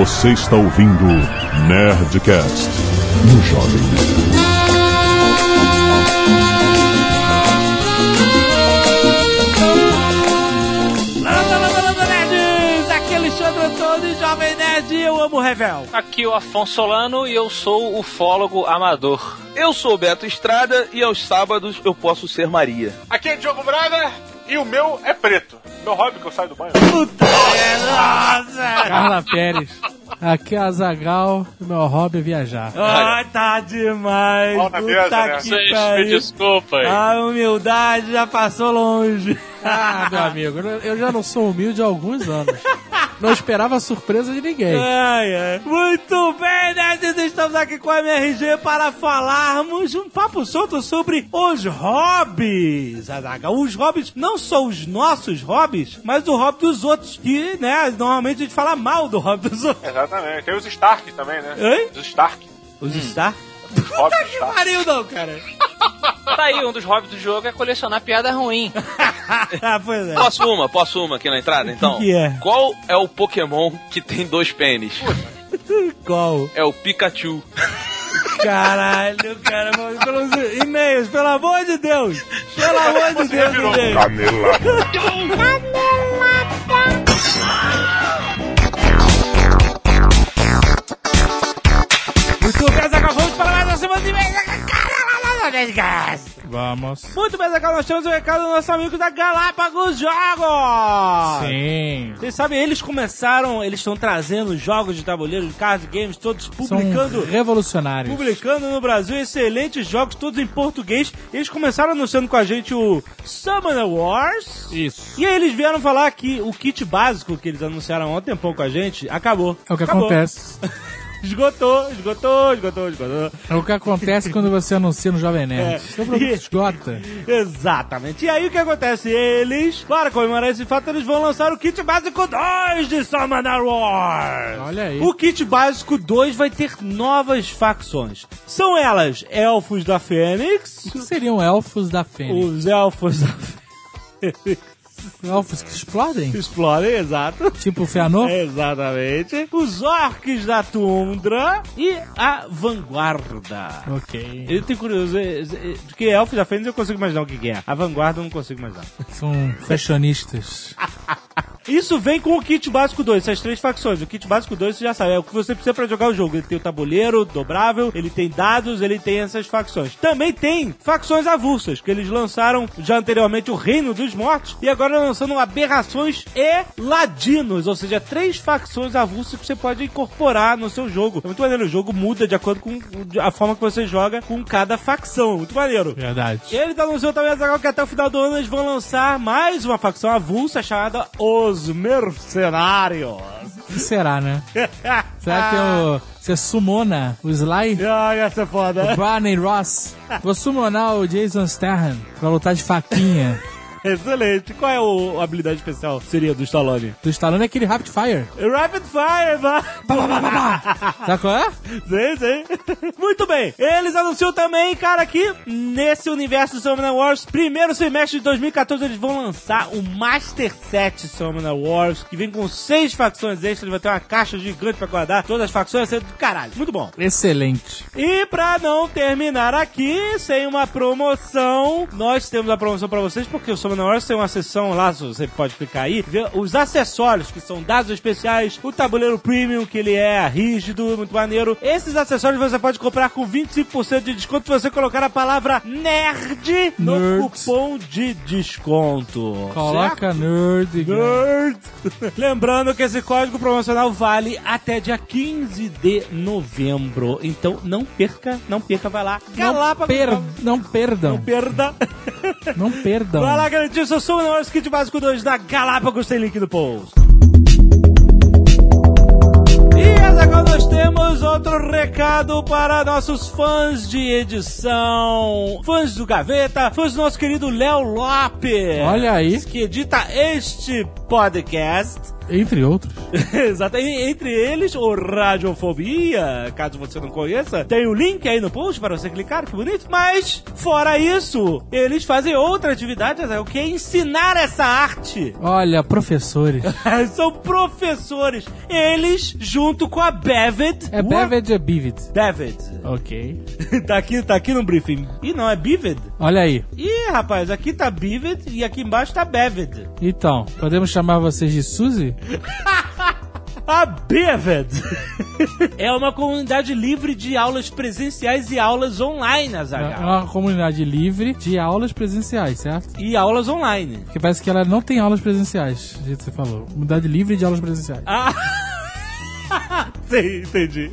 Você está ouvindo Nerdcast no Jovem Nerd. Landa, landa, landa, nerds! Aqui é Alexandre Antônio, Jovem Nerd, e eu amo o Revel. Aqui é o Afonso Solano e eu sou ufólogo amador. Eu sou o Beto Estrada e aos sábados eu posso ser Maria. Aqui é Diogo Braga e o meu é preto. Meu hobby que eu saio do banho. Puta, é, nossa! Carla Pérez. Aqui é a Zagal, meu hobby é viajar. Ai, tá demais! Puta mesa, né? que Vocês me pariu! desculpem. A humildade já passou longe. Ah, meu amigo, eu já não sou humilde há alguns anos. Não esperava surpresa de ninguém. Ai, ai. Muito bem, nerds, estamos aqui com a MRG para falarmos um papo solto sobre os hobbies. Os hobbies, não só os nossos hobbies, mas o hobby dos outros. Que, né, normalmente a gente fala mal do hobby dos outros. Exatamente. Tem os Stark também, né? Hein? Os Stark. Os Star? Hobby Que Stark. pariu não, cara. Tá aí, um dos hobbies do jogo é colecionar piada ruim. ah, pois é. Posso uma? Posso uma aqui na entrada, então? que é? Qual é o Pokémon que tem dois pênis? Qual? É o Pikachu. Caralho, cara. Pelos e-mails, pelo amor de Deus. Pelo amor de Deus, virou. e-mails. Muito bem, Zagal, vamos para mais uma semana de e-mails. Vamos. Muito bem, Zagal, nós temos o recado do nosso amigo da Galápagos Jogos. Sim. Vocês sabem, eles começaram, eles estão trazendo jogos de tabuleiro, de card games, todos publicando São revolucionários. publicando no Brasil excelentes jogos, todos em português. Eles começaram anunciando com a gente o Summoner Wars. Isso. E aí eles vieram falar que o kit básico que eles anunciaram há um tempão com a gente acabou. É o que Acabou. acontece. Esgotou, esgotou, esgotou, esgotou. É o que acontece quando você anuncia no Jovem É. Nerd. Seu produto E- esgota. Exatamente. E aí o que acontece? Eles, para comemorar esse fato, eles vão lançar o kit básico 2 de Summoner Wars. Olha aí. O kit básico 2 vai ter novas facções. São elas Elfos da Fênix, O que seriam elfos da Fênix? os Elfos da Fênix Elfos que explodem? explodem, exato. Tipo o Feanor? Exatamente. Os Orcs da Tundra e a Vanguarda. Ok. Ele tem curioso, é, é, porque Elfos da Fênix eu consigo imaginar o que que é. A Vanguarda eu não consigo imaginar. São fashionistas. Isso vem com o kit básico 2, essas três facções. O kit básico 2 você já sabe, é o que você precisa pra jogar o jogo. Ele tem o tabuleiro dobrável, ele tem dados, ele tem essas facções. Também tem facções avulsas, que eles lançaram já anteriormente o Reino dos Mortos e agora lançando aberrações e ladinos, ou seja, três facções avulsas que você pode incorporar no seu jogo. É muito maneiro, o jogo muda de acordo com a forma que você joga com cada facção. Muito maneiro. Verdade. Ele anunciou também que até o final do ano eles vão lançar mais uma facção avulsa chamada Os Mercenários. O que será, né? Será que eu, você sumona o Sly? Ai, essa é foda. Barney Ross. Vou summonar o Jason Statham pra lutar de faquinha. Excelente. Qual é o- a habilidade especial? Seria do Stallone. Do Stallone é aquele Rapid Fire. Rapid Fire, vai. Sabe qual é? Sei, sei. Muito bem. Eles anunciam também, cara, que nesse universo do Summoner Wars, primeiro semestre de 2014, eles vão lançar o Master Set Summoner Wars, que vem com seis facções extras, vai ter uma caixa gigante pra guardar todas as facções, vai ser do caralho. Muito bom. Excelente. E pra não terminar aqui, sem uma promoção, nós temos a promoção pra vocês, porque o Summoner Wars tem uma seção lá, você pode clicar aí, ver os acessórios, que são dados especiais, o tabuleiro premium, que ele é rígido, muito maneiro. Esses acessórios você pode comprar com 25% de desconto se você colocar a palavra NERD no Nerd. cupom de desconto. Coloca nerd. Nerd. Lembrando que esse código promocional vale até dia 15 de novembro. Então não perca, não perca, vai lá. Não, per, não Não perdam. perda. Não perdam. Vai lá garantir o seu Summoner Wars Kit Básico 2 da Galápagos, tem link no post. E Azaghal, nós temos outro recado para nossos fãs de edição, fãs do Gaveta, fãs do nosso querido Léo Lopes. Olha aí. Que edita este podcast. Entre outros. Exato. E Entre eles, o Radiofobia, caso você não conheça, tem o link aí no post para você clicar, que bonito. Mas, fora isso, eles fazem outra atividade, é o que é ensinar essa arte. Olha, professores. São professores. Eles, junto com a Bevid. É Bevid ou é Bivid? Bevid. Ok. tá, aqui, tá aqui no briefing. Ih, não, é Bivid? Olha aí. Ih, rapaz, aqui tá Bivid e aqui embaixo tá Bevid. Então, podemos chamar vocês de Suzy? A Bevid é uma comunidade livre de aulas presenciais e aulas online, É Azaghal. uma comunidade livre de aulas presenciais, certo? E aulas online. Porque parece que ela não tem aulas presenciais, do jeito que você falou. Comunidade livre de aulas presenciais. Ah! Sim, entendi.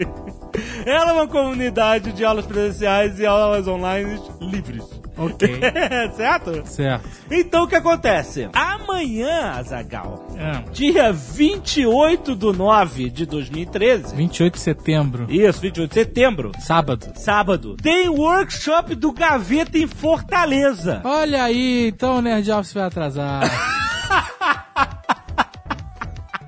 Ela é uma comunidade de aulas presenciais e aulas online livres. Ok. certo? certo. Então o que acontece? Amanhã, Azagal, É. dia 28 do 9 de 2013. 28 de setembro. Isso, 28 de setembro. Sábado. Sábado. Tem workshop do Gaveta em Fortaleza. Olha aí, então o Nerd Office vai atrasar.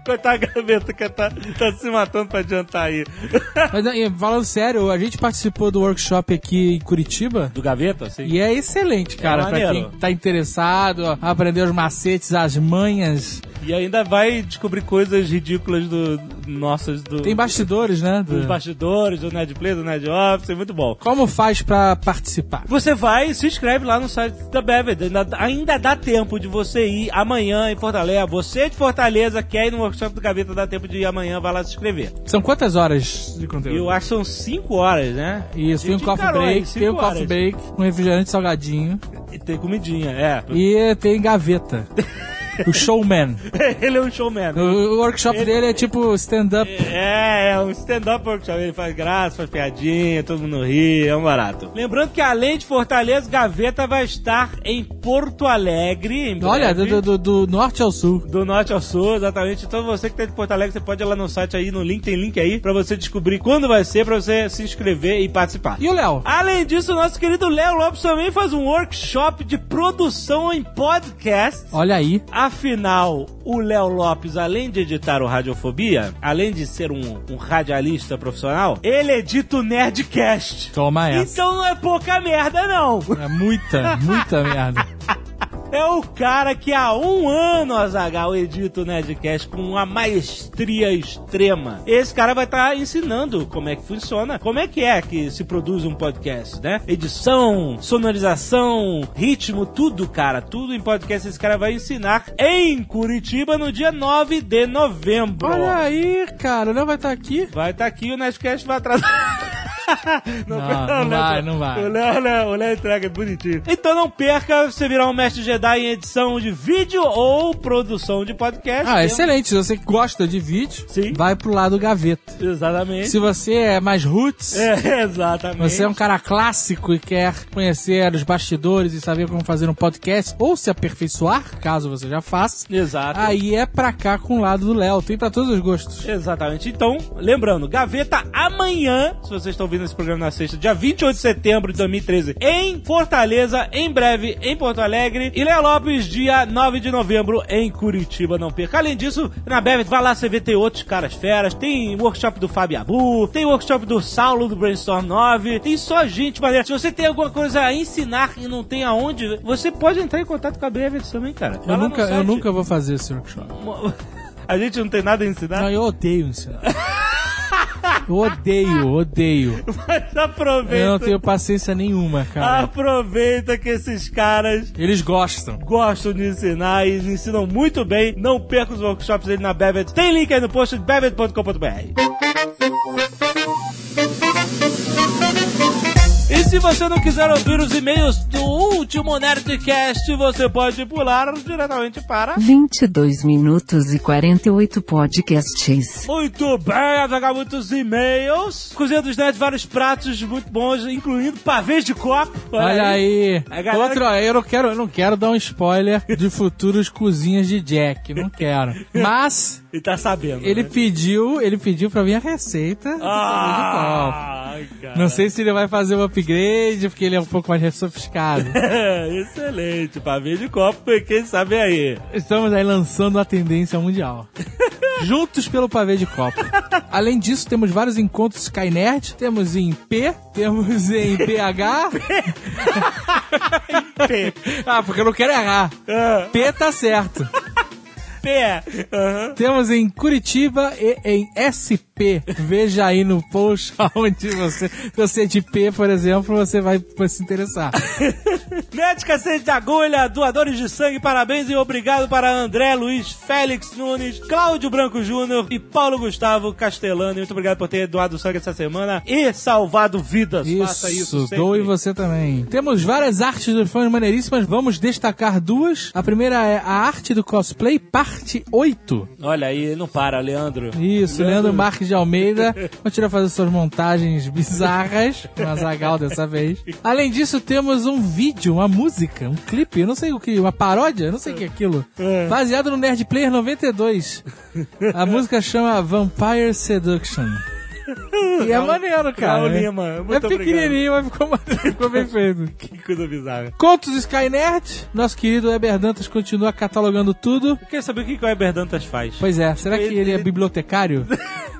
Coitado Gaveta que tá, tá se matando pra adiantar aí. Mas falando sério, a gente participou do workshop aqui em Curitiba. Do Gaveta, sim. E é excelente, cara, pra maneiro. quem tá interessado, a aprender os macetes, as manhas. E ainda vai descobrir coisas ridículas do, nossas do, Tem bastidores, né? dos do- bastidores, do Nerd Play, do Nerd Office, muito bom. Como faz pra participar? Você vai e se inscreve lá no site da Bevid. Ainda, ainda dá tempo de você ir amanhã em Fortaleza. Você de Fortaleza quer ir no workshop do Gaveta, dá tempo de ir amanhã, vai lá se inscrever. São quantas horas de conteúdo? Eu acho que são 5 horas, né? Isso, tem um coffee break, tem um coffee break, um refrigerante salgadinho E tem comidinha, é. e tem gaveta. o showman. Ele é um showman. O, o workshop dele é tipo stand-up. É, é um stand-up workshop. Ele faz graça, faz piadinha, todo mundo ri, é um barato. Lembrando que além de Fortaleza, Gaveta vai estar em Porto Alegre. Em Olha, do, do- do- norte ao sul. Do norte ao sul, exatamente. Então você que tá de Porto Alegre, você pode ir lá no site aí, no link, tem link aí, pra você descobrir quando vai ser, pra você se inscrever e participar. E o Léo? Além disso, nosso querido Léo Lopes também faz um workshop de produção em podcast. Olha aí. Afinal, o Léo Lopes, além de editar o Radiofobia, além de ser um, um radialista profissional, ele edita o Nerdcast. Toma essa. Então não é pouca merda, não. É muita, muita merda. É o cara que há um ano, Azagal, edita o Nerdcast com uma maestria extrema. Esse cara vai estar ensinando como é que funciona, como é que é que se produz um podcast, né? Edição, sonorização, ritmo, tudo, cara. Tudo em podcast esse cara vai ensinar em Curitiba no dia 9 de novembro. Olha aí, cara. O Léo vai estar aqui. Vai estar aqui, o Nerdcast vai atrasar. Não, não vai, não vai. O Léo, Léo, o Léo entrega bonitinho. Então não perca você virar um mestre Jedi em edição de vídeo ou produção de podcast. Ah, Tem- excelente. Se você gosta de vídeo, Sim. vai pro lado gaveta. Exatamente. Se você é mais roots, É, exatamente. você é um cara clássico e quer conhecer os bastidores e saber como fazer um podcast, ou se aperfeiçoar, caso você já faça, Exato. aí é pra cá com o lado do Léo. Tem pra todos os gostos. Exatamente. Então, lembrando, Gaveta amanhã, se vocês estão ouvindo esse programa na sexta, dia 28 de setembro de 2013, em Fortaleza, em breve em Porto Alegre, e Léo Lopes, dia 9 de novembro em Curitiba, não perca. Além disso, na Bevet, vai lá, você vê, tem outros caras feras, tem workshop do Fábio Abu, tem workshop do Saulo do Brainstorm 9, tem só gente maneira. Se você tem alguma coisa a ensinar e não tem aonde, você pode entrar em contato com a Bevet também, cara. Vai Eu nunca, eu nunca vou fazer esse workshop. A gente não tem nada a ensinar? Não, eu odeio ensinar. Eu odeio, odeio. Mas aproveita. Eu não tenho paciência nenhuma, cara. Aproveita que esses caras Eles gostam. gostam de ensinar e ensinam muito bem. Não perca os workshops dele na Bevet. Tem link aí no post de bevet.com.br. se você não quiser ouvir os e-mails do último Nerdcast, você pode pular diretamente para... 22 minutos e 48 podcasts. Muito bem, jogar muitos e-mails. Cozinha dos Nerds, vários pratos muito bons, incluindo pavês de copo. Olha aí. A galera- Outro, eu não quero, eu não quero dar um spoiler de futuros cozinhas de Jack, não quero. Mas E tá sabendo. ele né? pediu, ele pediu pra mim a receita do pavê de copo. Ah, cara. Não sei se ele vai fazer um upgrade, porque ele é um pouco mais sofisticado. Excelente, pavê de copo, quem sabe aí. Estamos aí lançando a tendência mundial. Juntos pelo pavê de copo. Além disso, temos vários encontros Skynerd. Temos em P, temos em PH. P. Ah, porque eu não quero errar. Ah, P tá certo. P. Aham. Temos em Curitiba e em SP. Veja aí no post onde você, se você é de P, por exemplo, você vai, vai se interessar. Médica Cacete de Agulha, doadores de sangue, parabéns e obrigado para André Luiz Félix Nunes, Cláudio Branco Júnior e Paulo Gustavo Castellani. Muito obrigado por ter doado sangue essa semana e salvado vidas. Faça isso Isso, sempre. doe você também. Temos várias artes do fone maneiríssimas, vamos destacar duas. A primeira é a arte do cosplay, parte 8. Olha aí, não para, Leandro. Isso, Leandro Marques de Almeida. Continua fazendo suas montagens bizarras, com a Zagal dessa vez. Além disso, temos um vídeo, uma música, um clipe, eu não sei o que, uma paródia, eu não sei o que é aquilo. Baseado no Nerd Player 92. A música chama Vampire Seduction. E é maneiro, cara. Raul? Lima, muito é pequenininho, mas ficou, ficou bem feito. Que coisa bizarra. Contos Skynerd, nosso querido Eber Dantas continua catalogando tudo. Eu queria saber o que que o Eber Dantas faz. Pois é, será que Ele- ele é ele- bibliotecário?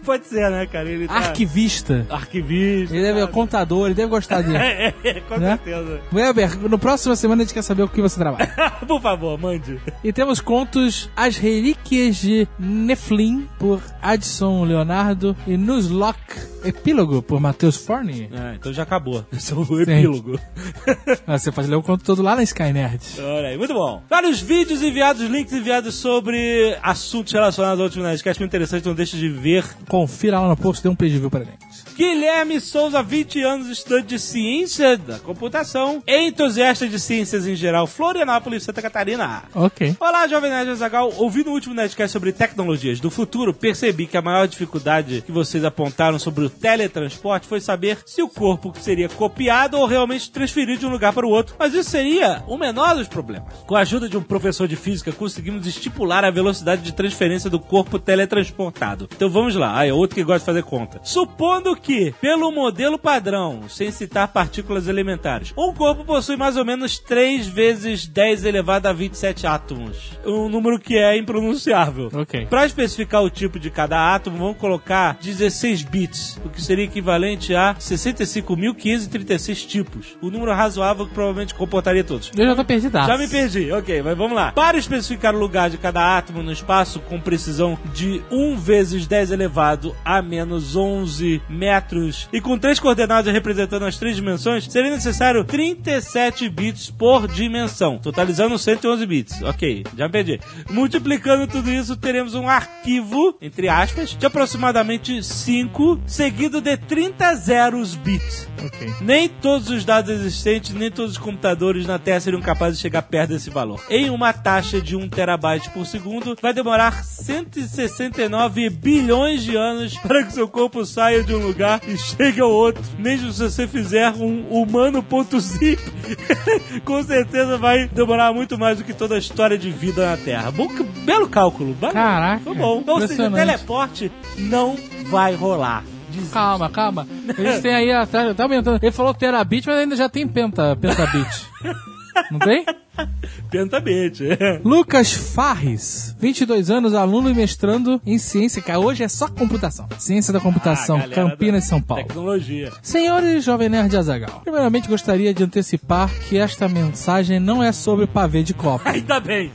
Pode ser, né, cara? Ele tá... Arquivista? Arquivista. Ele deve, é contador, ele deve gostar de. É, é, com Né? certeza. Weber, no próximo semana a gente quer saber o que você trabalha. Por favor, mande. e temos contos As Relíquias de Nephilim, por Adson Leonardo, e Nuzlocke, Epílogo, por Matheus Forni. Ah, então já acabou. Esse é o epílogo. Você pode ler o conto todo lá na Skynerd. Olha aí, muito bom. Vários vídeos enviados, links enviados sobre assuntos relacionados ao último Nerdcast. Muito interessante, não deixe de ver. Confira lá no post, dê um preview pra gente. Guilherme Souza, 20 anos, estudante de ciência da computação, entusiasta de ciências em geral, Florianópolis, Santa Catarina. Ok. Olá, Jovem Nerd Azagal. Ouvindo o último Nerdcast sobre tecnologias do futuro, percebi que a maior dificuldade que vocês apontaram sobre o teletransporte foi saber se o corpo seria copiado ou realmente transferido de um lugar para o outro. Mas isso seria o menor dos problemas. Com a ajuda de um professor de física, conseguimos estipular a velocidade de transferência do corpo teletransportado. Então vamos lá. Ah, é outro que gosta de fazer conta. Supondo que, pelo modelo padrão, sem citar partículas elementares, um corpo possui mais ou menos 3 vezes 10 elevado a 27 átomos. Um número que é impronunciável. Ok. Para especificar o tipo de cada átomo, vamos colocar 16 bits, o que seria equivalente a 65.536 tipos. O número razoável que provavelmente comportaria todos. Eu já tô perdidaço. Já me perdi, ok, mas vamos lá. Para especificar o lugar de cada átomo no espaço com precisão de 1 vezes 10 elevado a menos 11 metros e com três coordenadas representando as três dimensões, seria necessário 37 bits por dimensão, totalizando 111 bits. Ok, já me perdi. Multiplicando tudo isso, teremos um arquivo, entre aspas, de aproximadamente 5, seguido de 30 zeros bits. Ok. Nem todos os dados existentes, nem todos os computadores na Terra seriam capazes de chegar perto desse valor. Em uma taxa de 1 terabyte por segundo, vai demorar 169 bilhões de anos para que seu corpo saia de um lugar e chegue ao outro. Mesmo se você fizer um humano.zip, com certeza vai demorar muito mais do que toda a história de vida na Terra. Bom, que belo cálculo. Caraca, Foi bom. Ou seja, teleporte não vai rolar. Diz- Calma, calma. Eles têm aí, tá, tá aumentando. Ele falou terabit, mas ainda já tem penta, pentabit. Não tem? Pentamente. Lucas Farris, 22 anos, aluno e mestrando em ciência, que hoje é só computação. Ciência da computação, Ah, Campinas, São Paulo. Tecnologia. Senhores Jovem Nerd Azagal, primeiramente gostaria de antecipar que esta mensagem não é sobre pavê de copo. Ainda bem.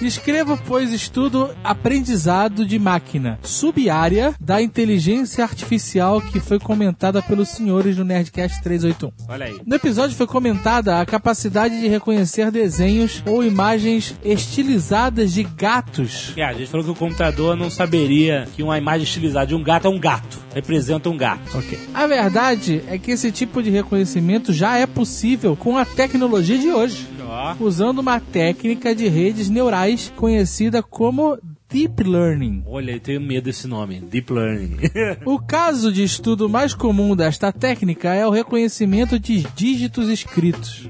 Escrevo, pois, estudo aprendizado de máquina, sub-área da inteligência artificial que foi comentada pelos senhores do Nerdcast 381. Olha aí. No episódio foi comentada a capacidade de reconhecer desenhos ou imagens estilizadas de gatos. É, a gente falou que o computador não saberia que uma imagem estilizada de um gato é um gato. Representa um gato. Ok. A verdade é que esse tipo de reconhecimento já é possível com a tecnologia de hoje, Ó. usando uma técnica de redes neurais conhecida como Deep Learning. Olha, eu tenho medo desse nome. Deep Learning. O caso de estudo mais comum desta técnica é o reconhecimento de dígitos escritos.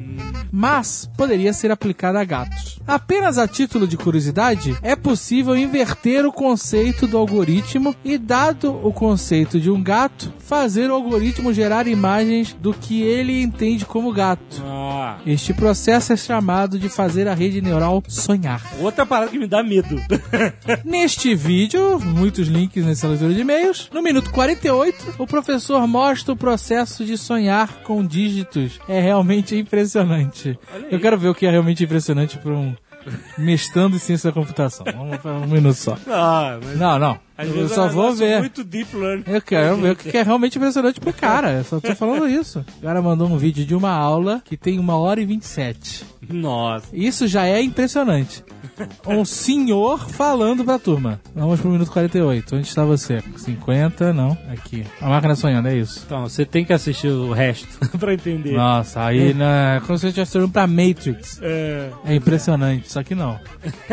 mas poderia ser aplicada a gatos. Apenas a título de curiosidade, é possível inverter o conceito do algoritmo e, dado o conceito de um gato, fazer o algoritmo gerar imagens do que ele entende como gato. Ah. Este processo é chamado de fazer a rede neural sonhar. Outra parada que me dá medo. Neste vídeo, muitos links nessa leitura de e-mails, no minuto 48, o professor mostra o processo de sonhar com dígitos. É realmente impressionante. Eu quero ver o que é realmente impressionante para um mestrando em ciência da computação. Vamos para um minuto só. Ah, mas Não, não. Às Eu vezes é só um vou ver. muito deep learning. Eu quero ver o que é realmente impressionante pro cara. Eu só tô falando isso. O cara mandou um vídeo de uma aula que tem uma hora e 27. Nossa. Isso já é impressionante. Um senhor falando pra turma. Vamos pro minuto 48. Onde está você? 50, não. Aqui. A máquina sonhando, é isso. Então, você tem que assistir o resto pra entender. Nossa, aí na, como se você estivesse olhando pra Matrix. É. É impressionante, só que não.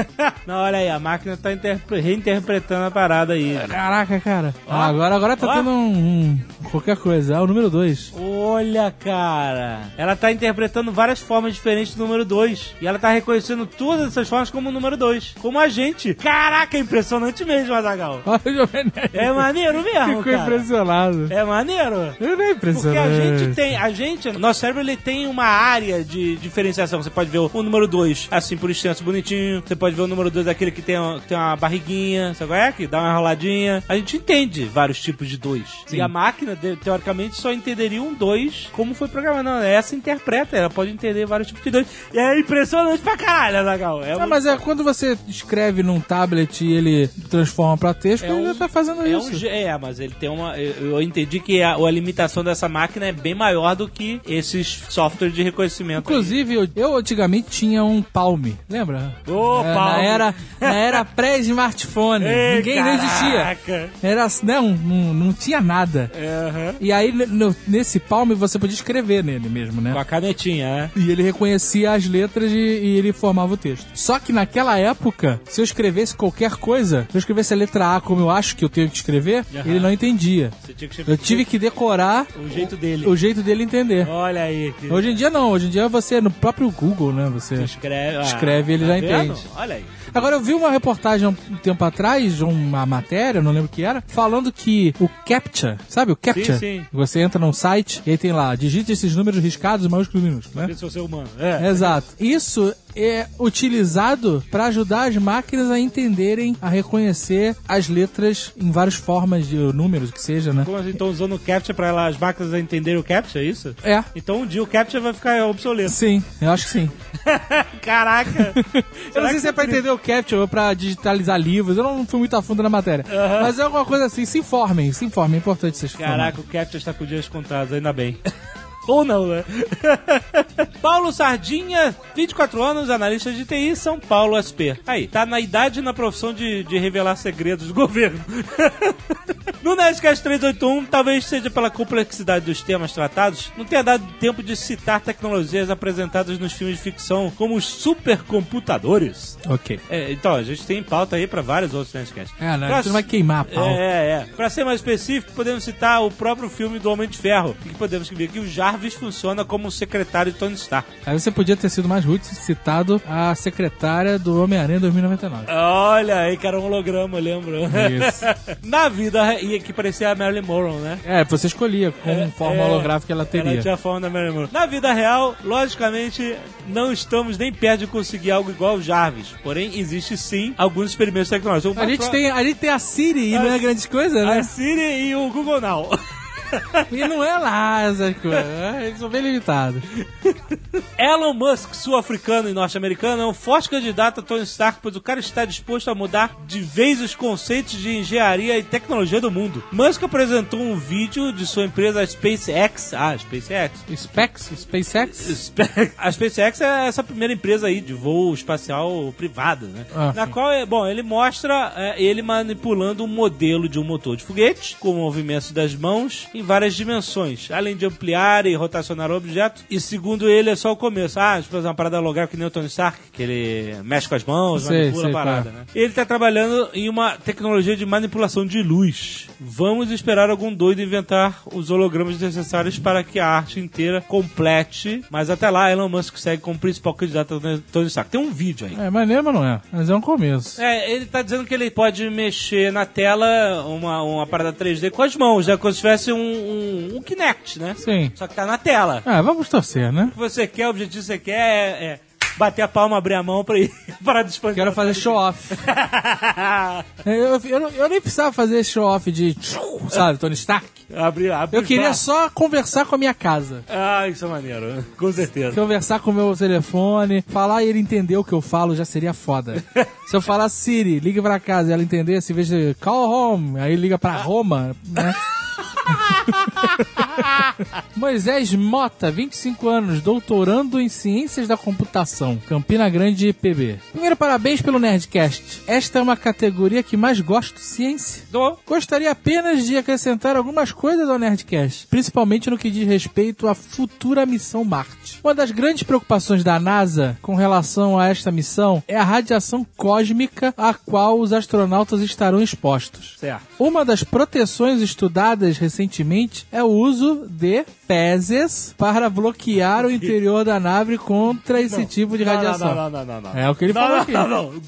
Não, olha aí, a máquina tá interpre- reinterpretando a parada aí. Caraca, cara. Ah, agora, agora tá Ó. tendo um, um- qualquer coisa. É o número 2. Olha, cara. Ela tá interpretando várias formas diferentes do número 2. E ela tá reconhecendo todas essas formas como o número 2. Como a gente. Caraca, é impressionante mesmo, Azagal. Olha o Jovem Nerd. É maneiro mesmo, Ficou cara. impressionado. É maneiro. Eu não é Porque impressionante. a gente tem, a gente, nosso cérebro ele tem uma área de diferenciação. Você pode ver o, o número 2 assim por extenso, bonitinho. Você pode ver o número 2 aquele que tem, uma- tem uma barriguinha, sabe qual é? Que dá uma enroladinha. A gente entende vários tipos de 2. E a máquina, teoricamente, só entenderia um 2 como foi programado. Não, essa interpreta, ela pode entender vários tipos de 2. E é impressionante pra caralho, Azaghal. É Ah, muito- mas é quando você escreve num tablet e ele transforma pra texto, É ele um- já tá fazendo É, isso. um, é, mas ele tem uma. Eu, eu entendi que a, a limitação dessa máquina é bem maior do que esses softwares de reconhecimento. Inclusive, eu, eu antigamente tinha um Palm, lembra? Ô, É, Palm. Na era, na era pré-smartphone. Ninguém não existia. Era, não, não, não tinha nada. Aham. E aí, no- nesse Palm, você podia escrever nele mesmo, né? Com a canetinha, né? E ele reconhecia as letras e, e ele formava o texto. Só que naquela época, se eu escrevesse qualquer coisa, se eu escrevesse a letra A como eu acho que eu tenho que escrever, Aham. ele não entendia. Você Eu tive que decorar o jeito dele. o jeito dele entender. Olha aí. Que Hoje em dia não, hoje em dia você, no próprio Google, né, você... escreve, ah, escreve, ele já vendo? entende. Olha aí. Agora, eu vi uma reportagem há um tempo atrás, uma matéria, não lembro o que era, falando que o CAPTCHA, sabe o CAPTCHA? Sim, sim. Você entra num site e aí tem lá, digite esses números riscados, maiúsculos e minúsculos, né? Se você é humano. É. Exato. Isso é utilizado para ajudar as máquinas a entenderem, a reconhecer as letras em várias formas de números, que seja, né? Como assim, estão usando o CAPTCHA pra ela, as máquinas entenderem o CAPTCHA, é isso? É. Então um dia o CAPTCHA vai ficar obsoleto. Sim, eu acho que sim. Caraca! Eu não sei se é pra entender o Capture pra digitalizar livros, eu não fui muito a fundo na matéria. Mas é alguma coisa assim, se informem, se informem, é importante vocês Caraca, o CAPTCHA está com dias contados, ainda bem. Ou não, né? Paulo Sardinha, 24 anos, analista de TI, São Paulo SP. Aí, tá na idade e na profissão de, de revelar segredos do governo. no Nerdcast 381, talvez seja pela complexidade dos temas tratados, não tenha dado tempo de citar tecnologias apresentadas nos filmes de ficção, como os supercomputadores. Ok. É, então, a gente tem pauta aí pra vários outros Nerdcasts. É, né? Pra- não vai queimar a pau. é, é. Pra ser mais específico, podemos citar o próprio filme do Homem de Ferro, que podemos ver que o Jarvis funciona como o secretário de Tony Stark. Aí você podia ter sido mais rude e citado a secretária do Homem-Aranha 2099. Olha aí, que era um holograma, eu lembro. Isso. Na vida, e que parecia a Marilyn Monroe, né? É, você escolhia com forma É, holográfica ela teria. Ela tinha a forma da Marilyn Monroe. Na vida real, logicamente, não estamos nem perto de conseguir algo igual ao Jarvis. Porém, existe sim alguns experimentos tecnológicos. A gente, tem, a gente tem a Siri e não é grande coisa, a né? Siri e o Google Now. E não é lá essas coisas. né? Eles são bem limitados. Elon Musk, sul-africano e norte-americano, é um forte candidato a Tony Stark, pois o cara está disposto a mudar de vez os conceitos de engenharia e tecnologia do mundo. Musk apresentou um vídeo de sua empresa SpaceX. Ah, SpaceX. Specs, SpaceX? Spe- A SpaceX é essa primeira empresa aí de voo espacial privado, né? Ah, Na sim. qual, é, bom, ele mostra é, ele manipulando um modelo de um motor de foguete com movimentos das mãos em em várias dimensões, além de ampliar e rotacionar objetos. E segundo ele, é só o começo. Ah, tipo, uma parada logar que nem o Tony Stark, que ele mexe com as mãos, Sei, manipula sei, a parada, claro. né? Ele tá trabalhando em uma tecnologia de manipulação de luz. Vamos esperar algum doido inventar os hologramas necessários para que a arte inteira complete. Mas até lá, Elon Musk segue como principal candidato a Tony Stark. Tem um vídeo aí. É maneiro, mas não é. Mas é um começo. É, ele tá dizendo que ele pode mexer na tela uma, uma parada 3D com as mãos, né? Como se tivesse um, um, um Kinect, né? Sim. Só que tá na tela. Ah, vamos torcer, né? O que você quer, o objetivo que você quer é, é bater a palma, abrir a mão pra ir para disponível. Quero fazer show-off. eu, eu, eu nem precisava fazer show-off de. Sabe, Tony Stark. abrir, abrir Eu queria só conversar com a minha casa. Ah, isso é maneiro. Com certeza. Conversar com o meu telefone, falar e ele entender o que eu falo já seria foda. Se eu falar Siri, ligue pra casa e ela entendesse, em vez de call home, aí liga pra Roma, né? Moisés Mota, 25 anos, doutorando em Ciências da Computação, Campina Grande, PB. Primeiro, parabéns pelo Nerdcast. Esta é uma categoria que mais gosto, ciência. Dou. Gostaria apenas de acrescentar algumas coisas ao Nerdcast, principalmente no que diz respeito à futura missão Marte. Uma das grandes preocupações da NASA com relação a esta missão é a radiação cósmica a qual os astronautas estarão expostos. Certo. Uma das proteções estudadas recentemente é o uso de fezes para bloquear o interior da nave contra esse tipo de radiação. Não, não, não, não. não. É o que ele não, falou não, aqui. não, não.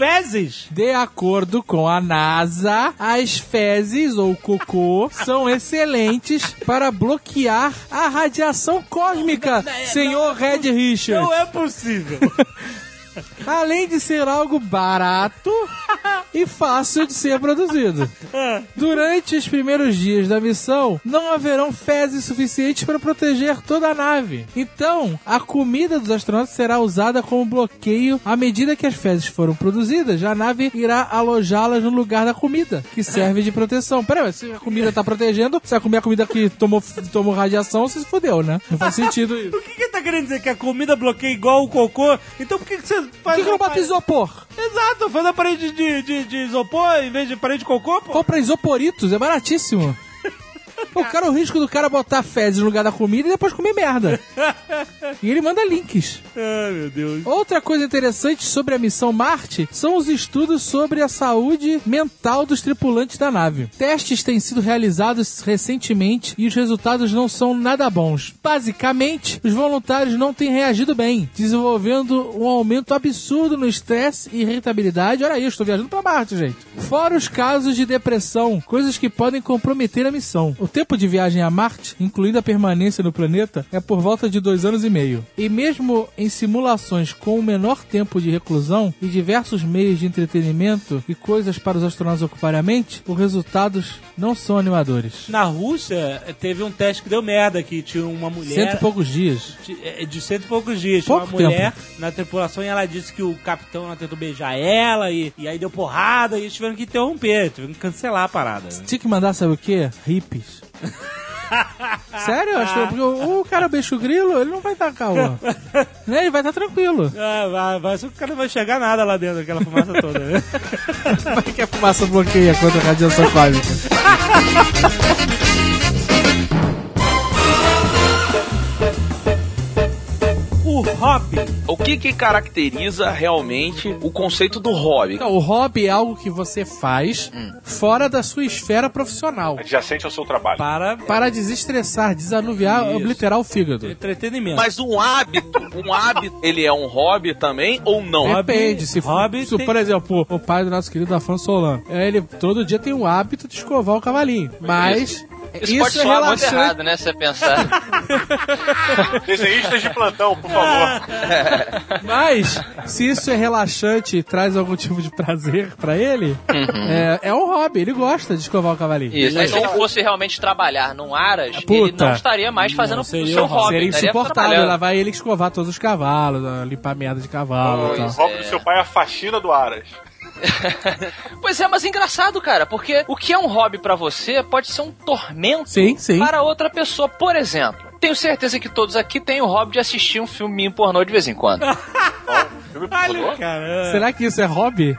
Fezes? De acordo com a NASA, as fezes ou cocô são excelentes para bloquear a radiação cósmica, senhor Red Richard. Não é possível. Além de ser algo barato e fácil de ser produzido. Durante os primeiros dias da missão, não haverão fezes suficientes para proteger toda a nave. Então, a comida dos astronautas será usada como bloqueio à medida que as fezes foram produzidas. A nave irá alojá-las no lugar da comida, que serve de proteção. Peraí, mas se a comida tá protegendo, se a comer a comida que tomou, tomou radiação, você se fodeu, né? Não faz sentido isso. O que que tá querendo dizer? Que a comida bloqueia igual o cocô? Então por que, que você Por faz... que, que não bota isopor? Exato, faz a parede de, de, de isopor em vez de parede de cocô, pô. Compra isoporitos, é baratíssimo. O cara, o risco do cara botar fezes no lugar da comida e depois comer merda. E ele manda links. Ai, meu Deus. Outra coisa interessante sobre a missão Marte são os estudos sobre a saúde mental dos tripulantes da nave. Testes têm sido realizados recentemente e os resultados não são nada bons. Basicamente, os voluntários não têm reagido bem, desenvolvendo um aumento absurdo no estresse e irritabilidade. Olha aí, eu estou viajando para Marte, gente. Fora os casos de depressão, coisas que podem comprometer a missão. O tempo de viagem a Marte, incluindo a permanência no planeta, é por volta de dois anos e meio. E mesmo em simulações com o menor tempo de reclusão e diversos meios de entretenimento e coisas para os astronautas ocuparem a mente, os resultados não são animadores. Na Rússia, teve um teste que deu merda, que tinha uma mulher... Cento e poucos dias. de, é, de cento e poucos dias. Tinha Pouco uma mulher na tripulação e ela disse que o capitão ela tentou beijar ela e, e aí deu porrada e eles tiveram que interromper, tiveram que cancelar a parada. né? Tinha que mandar, sabe o quê? Hippies. Sério? Acho que porque o, o cara beixa o grilo, ele não vai estar calmo. né? Ele vai estar tranquilo. Ah, vai, vai, só que o cara não vai enxergar nada lá dentro, aquela fumaça toda. né? Vai que a fumaça bloqueia contra a radiação cósmica. O hobby. O que que caracteriza realmente o conceito do hobby? Então, o hobby é algo que você faz fora da sua esfera profissional. Adjacente ao seu trabalho. Para Para desestressar, desanuviar, Isso. obliterar o fígado. entretenimento. Mas um hábito, um hábito, ele é um hobby também ou não? Hobby- Depende. Se, hobby se tem- por exemplo, o pai do nosso querido Afonso Solano, ele todo dia tem o hábito de escovar o cavalinho. Mas Isso, isso, pode é soar muito relaxante. errado, né? Se você pensar. Desenhistas de plantão, por favor. Mas, se isso é relaxante e traz algum tipo de prazer pra ele, é, é um hobby, ele gosta de escovar o cavalinho. Isso. Mas se ele fosse realmente trabalhar num Aras, ele Puta. não estaria mais fazendo Não, o seu hobby. Seria insuportável, lá vai ele escovar todos os cavalos, limpar merda de cavalo O hobby do seu pai é a faxina do Aras. Pois é, mas engraçado, cara, porque o que é um hobby pra você pode ser um tormento Sim, sim. para outra pessoa. Por exemplo, tenho certeza que todos aqui têm o hobby de assistir um filminho pornô de vez em quando. Olha, cara. Será que isso é hobby?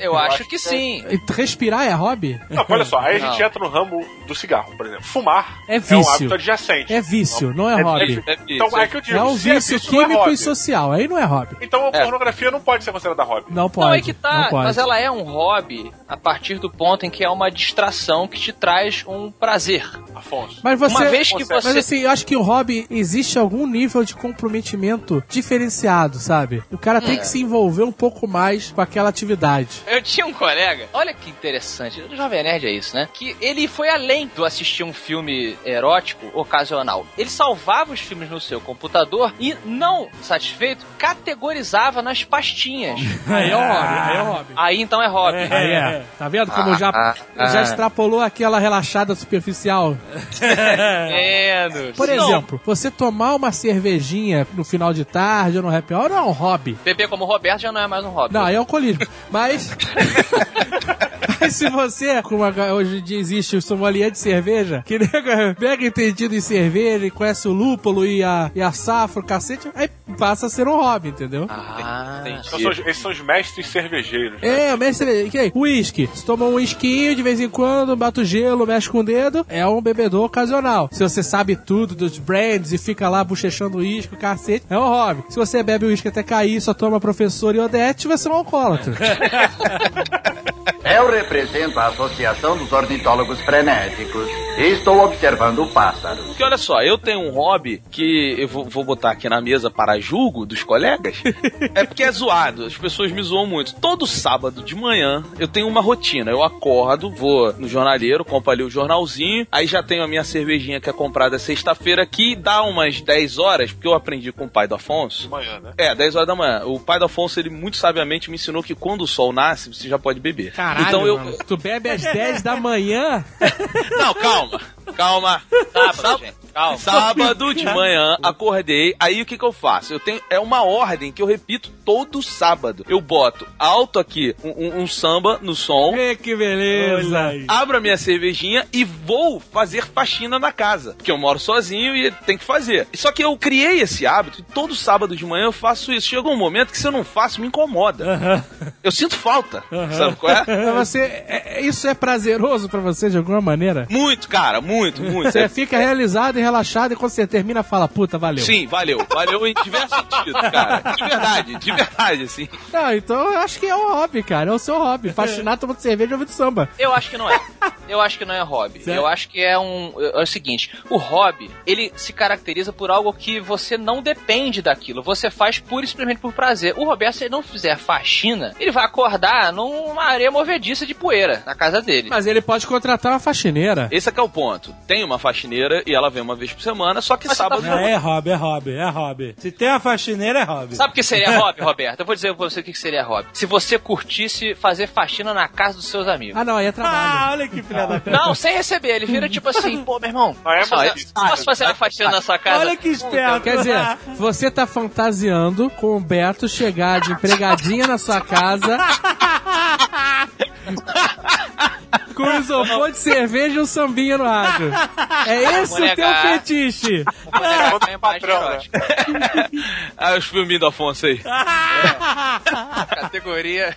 Eu acho acho que que sim. E Respirar é hobby? Não, olha só, aí a gente Não. entra no ramo do cigarro, por exemplo. Fumar É um vício. hábito adjacente. É vício, não é hobby. É, é, Então é que eu digo, É um é vício vício, é químico e social. Aí não é hobby. Então a É. pornografia não pode ser considerada hobby. Não pode. Não, é que tá, não pode. mas ela é um hobby a partir do ponto em que é uma distração que te traz um prazer. Afonso. Mas você, Uma vez que Mas você. Mas assim, eu acho que o hobby existe algum nível de comprometimento diferenciado, sabe? O cara tem que se envolver um pouco mais com aquela atividade. Eu tinha um colega, olha que interessante, o Jovem Nerd é isso, né? Que ele foi além do assistir um filme erótico ocasional. Ele salvava os filmes no seu computador e, não satisfeito, categorizava nas pastinhas. Aí é o hobby, aí é o hobby. Aí então é hobby. Aí é. Tá vendo como já, Ah, ah, já ah. extrapolou aquela relaxada superficial? Menos. Por Não, exemplo, você tomar uma cervejinha no final de tarde ou no happy hour não é um hobby. Beber como Roberto já não é mais um hobby. Não, é alcoolismo. Mas. Mas se você, como agora- hoje em dia existe o sommelier de cerveja, que nego é mega entendido em cerveja e conhece o lúpulo e a, e a safra, o cacete, aí passa a ser um hobby, entendeu? Ah, Então, são os- esses são os mestres cervejeiros. né? É, o mestre, que aí? Whisky. Você toma um whisky de vez em quando, bate o gelo, mexe com o dedo, é um bebedor ocasional. Se você sabe tudo dos brands e fica lá bochechando uísque, o cacete, é um hobby. Se você bebe uísque até cair, só toma professor e odete, você é um alcoólatra. Eu represento a Associação dos Ornitólogos Frenéticos e estou observando pássaros. Porque olha só, eu tenho um hobby que eu vou, vou botar aqui na mesa para julgo dos colegas. é porque é zoado, as pessoas me zoam muito. Todo sábado de manhã eu tenho uma rotina. Eu acordo, vou no jornaleiro, compro ali o jornalzinho, aí já tenho a minha cervejinha que é comprada sexta-feira que dá umas 10 horas, porque eu aprendi com o pai do Afonso. De manhã, né? É, 10 horas da manhã. O pai do Afonso, ele muito sabiamente me ensinou que quando o sol nasce, você já pode beber. Caralho, então eu. mano. Tu bebe às 10 da manhã? Não, calma. Calma. sábado, gente. Calma. Sábado de manhã, acordei. Aí o que que eu faço? Eu tenho é uma ordem que eu repito todo sábado. Eu boto alto aqui um, um- um samba no som, que beleza. Abro a minha cervejinha e vou fazer faxina na casa, porque eu moro sozinho e tem que fazer. Só que eu criei esse hábito e todo sábado de manhã eu faço isso. Chega um momento que se eu não faço me incomoda. Eu sinto falta. Sabe qual é? Você, é- é- isso é prazeroso pra você de alguma maneira? Muito, cara, muito, muito. Você fica realizado e relaxado e quando você termina fala, puta, valeu. Sim, valeu. Valeu em diversos sentidos, cara. De verdade, de verdade, assim. Não, então eu acho que é um hobby, cara. É o seu hobby. Fascinar tomando cerveja e ouvindo samba. Eu acho que não é. Eu acho que não é hobby. Certo. Eu acho que é um. É o seguinte: o hobby, ele se caracteriza por algo que você não depende daquilo. Você faz pura e simplesmente por prazer. O Roberto, se ele não fizer faxina, ele vai acordar numa areia movediça de poeira na casa dele. Mas ele pode contratar uma faxineira. Esse é que é o ponto. Tem uma faxineira e ela vem uma vez por semana, só que Mas você sábado. tá Não, é hobby, é hobby, é hobby. Se tem uma faxineira, é hobby. Sabe o que seria hobby, Roberto? Eu vou dizer pra você o que seria hobby. Se você curtisse fazer faxina na casa dos seus amigos. Ah, não, aí é Ah, trabalho. olha que filha da. Não, sem receber. Ele vira tipo assim, pô, meu irmão, Ah, é, é isso. posso fazer uma faxina na sua casa? Olha que esperto. Quer dizer, você tá fantasiando com o Beto chegar de empregadinha na sua casa. com um isopor de cerveja e um sambinha no rádio. É esse o teu fetiche. Vou é patrão, né? ah, os filminhos do Afonso aí. Categoria.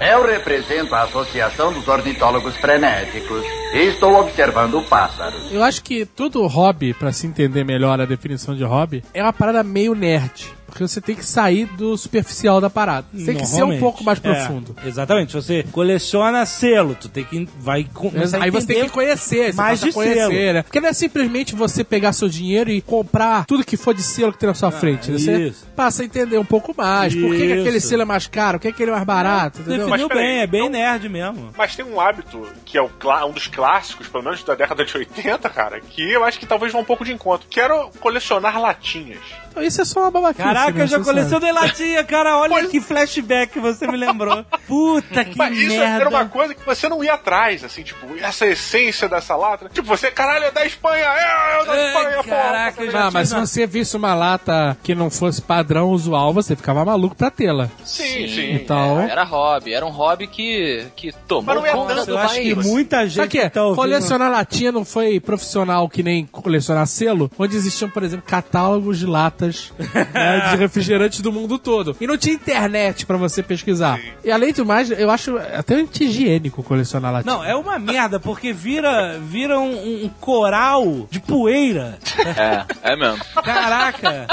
Eu represento a Associação dos Ornitólogos Frenéticos e estou observando pássaros. Eu acho que todo hobby, pra se entender melhor a definição de hobby, é uma parada meio nerd. Porque você tem que sair do superficial da parada. Você tem que ser um pouco mais É, profundo. exatamente. Se você coleciona selo, tu tem que vai começar a Aí você tem que conhecer, você mais de conhecer, selo. né? Porque não é simplesmente você pegar seu dinheiro e comprar tudo que for de selo que tem na sua frente. né? Você Ah, isso. passa a entender um pouco mais. Por que, que Isso. aquele selo é mais caro? Por que aquele é mais barato? Entendeu? Definiu Mas peraí, bem, é bem então- nerd mesmo. Mas tem um hábito que é um dos clássicos, pelo menos da década de 80, cara, que eu acho que talvez vá um pouco de encontro. Quero colecionar latinhas. Isso é só uma babaquice. Caraca, né? eu já sabe. colecionei latinha, cara. Olha que flashback você me lembrou. Puta que Mas isso merda. era uma coisa que você não ia atrás, assim, tipo, essa essência dessa lata. Tipo, você, caralho, é da Espanha, é, é da Ai, Espanha, caraca, porra. eu já Ah, mas se você visse uma lata que não fosse padrão usual, você ficava maluco pra tê-la. Sim, sim. Então- Era hobby, era um hobby que, que tomou Mas não é conta do Eu acho que país. muita gente Sabe que é? tá ouvindo... Colecionar latinha não foi profissional que nem colecionar selo, onde existiam, por exemplo, catálogos de latas latas né, de refrigerantes do mundo todo. E não tinha internet pra você pesquisar. E além do mais, eu acho até anti-higiênico colecionar latinha. Não, é uma merda, porque vira, vira um, um coral de poeira. É, é mesmo. Caraca!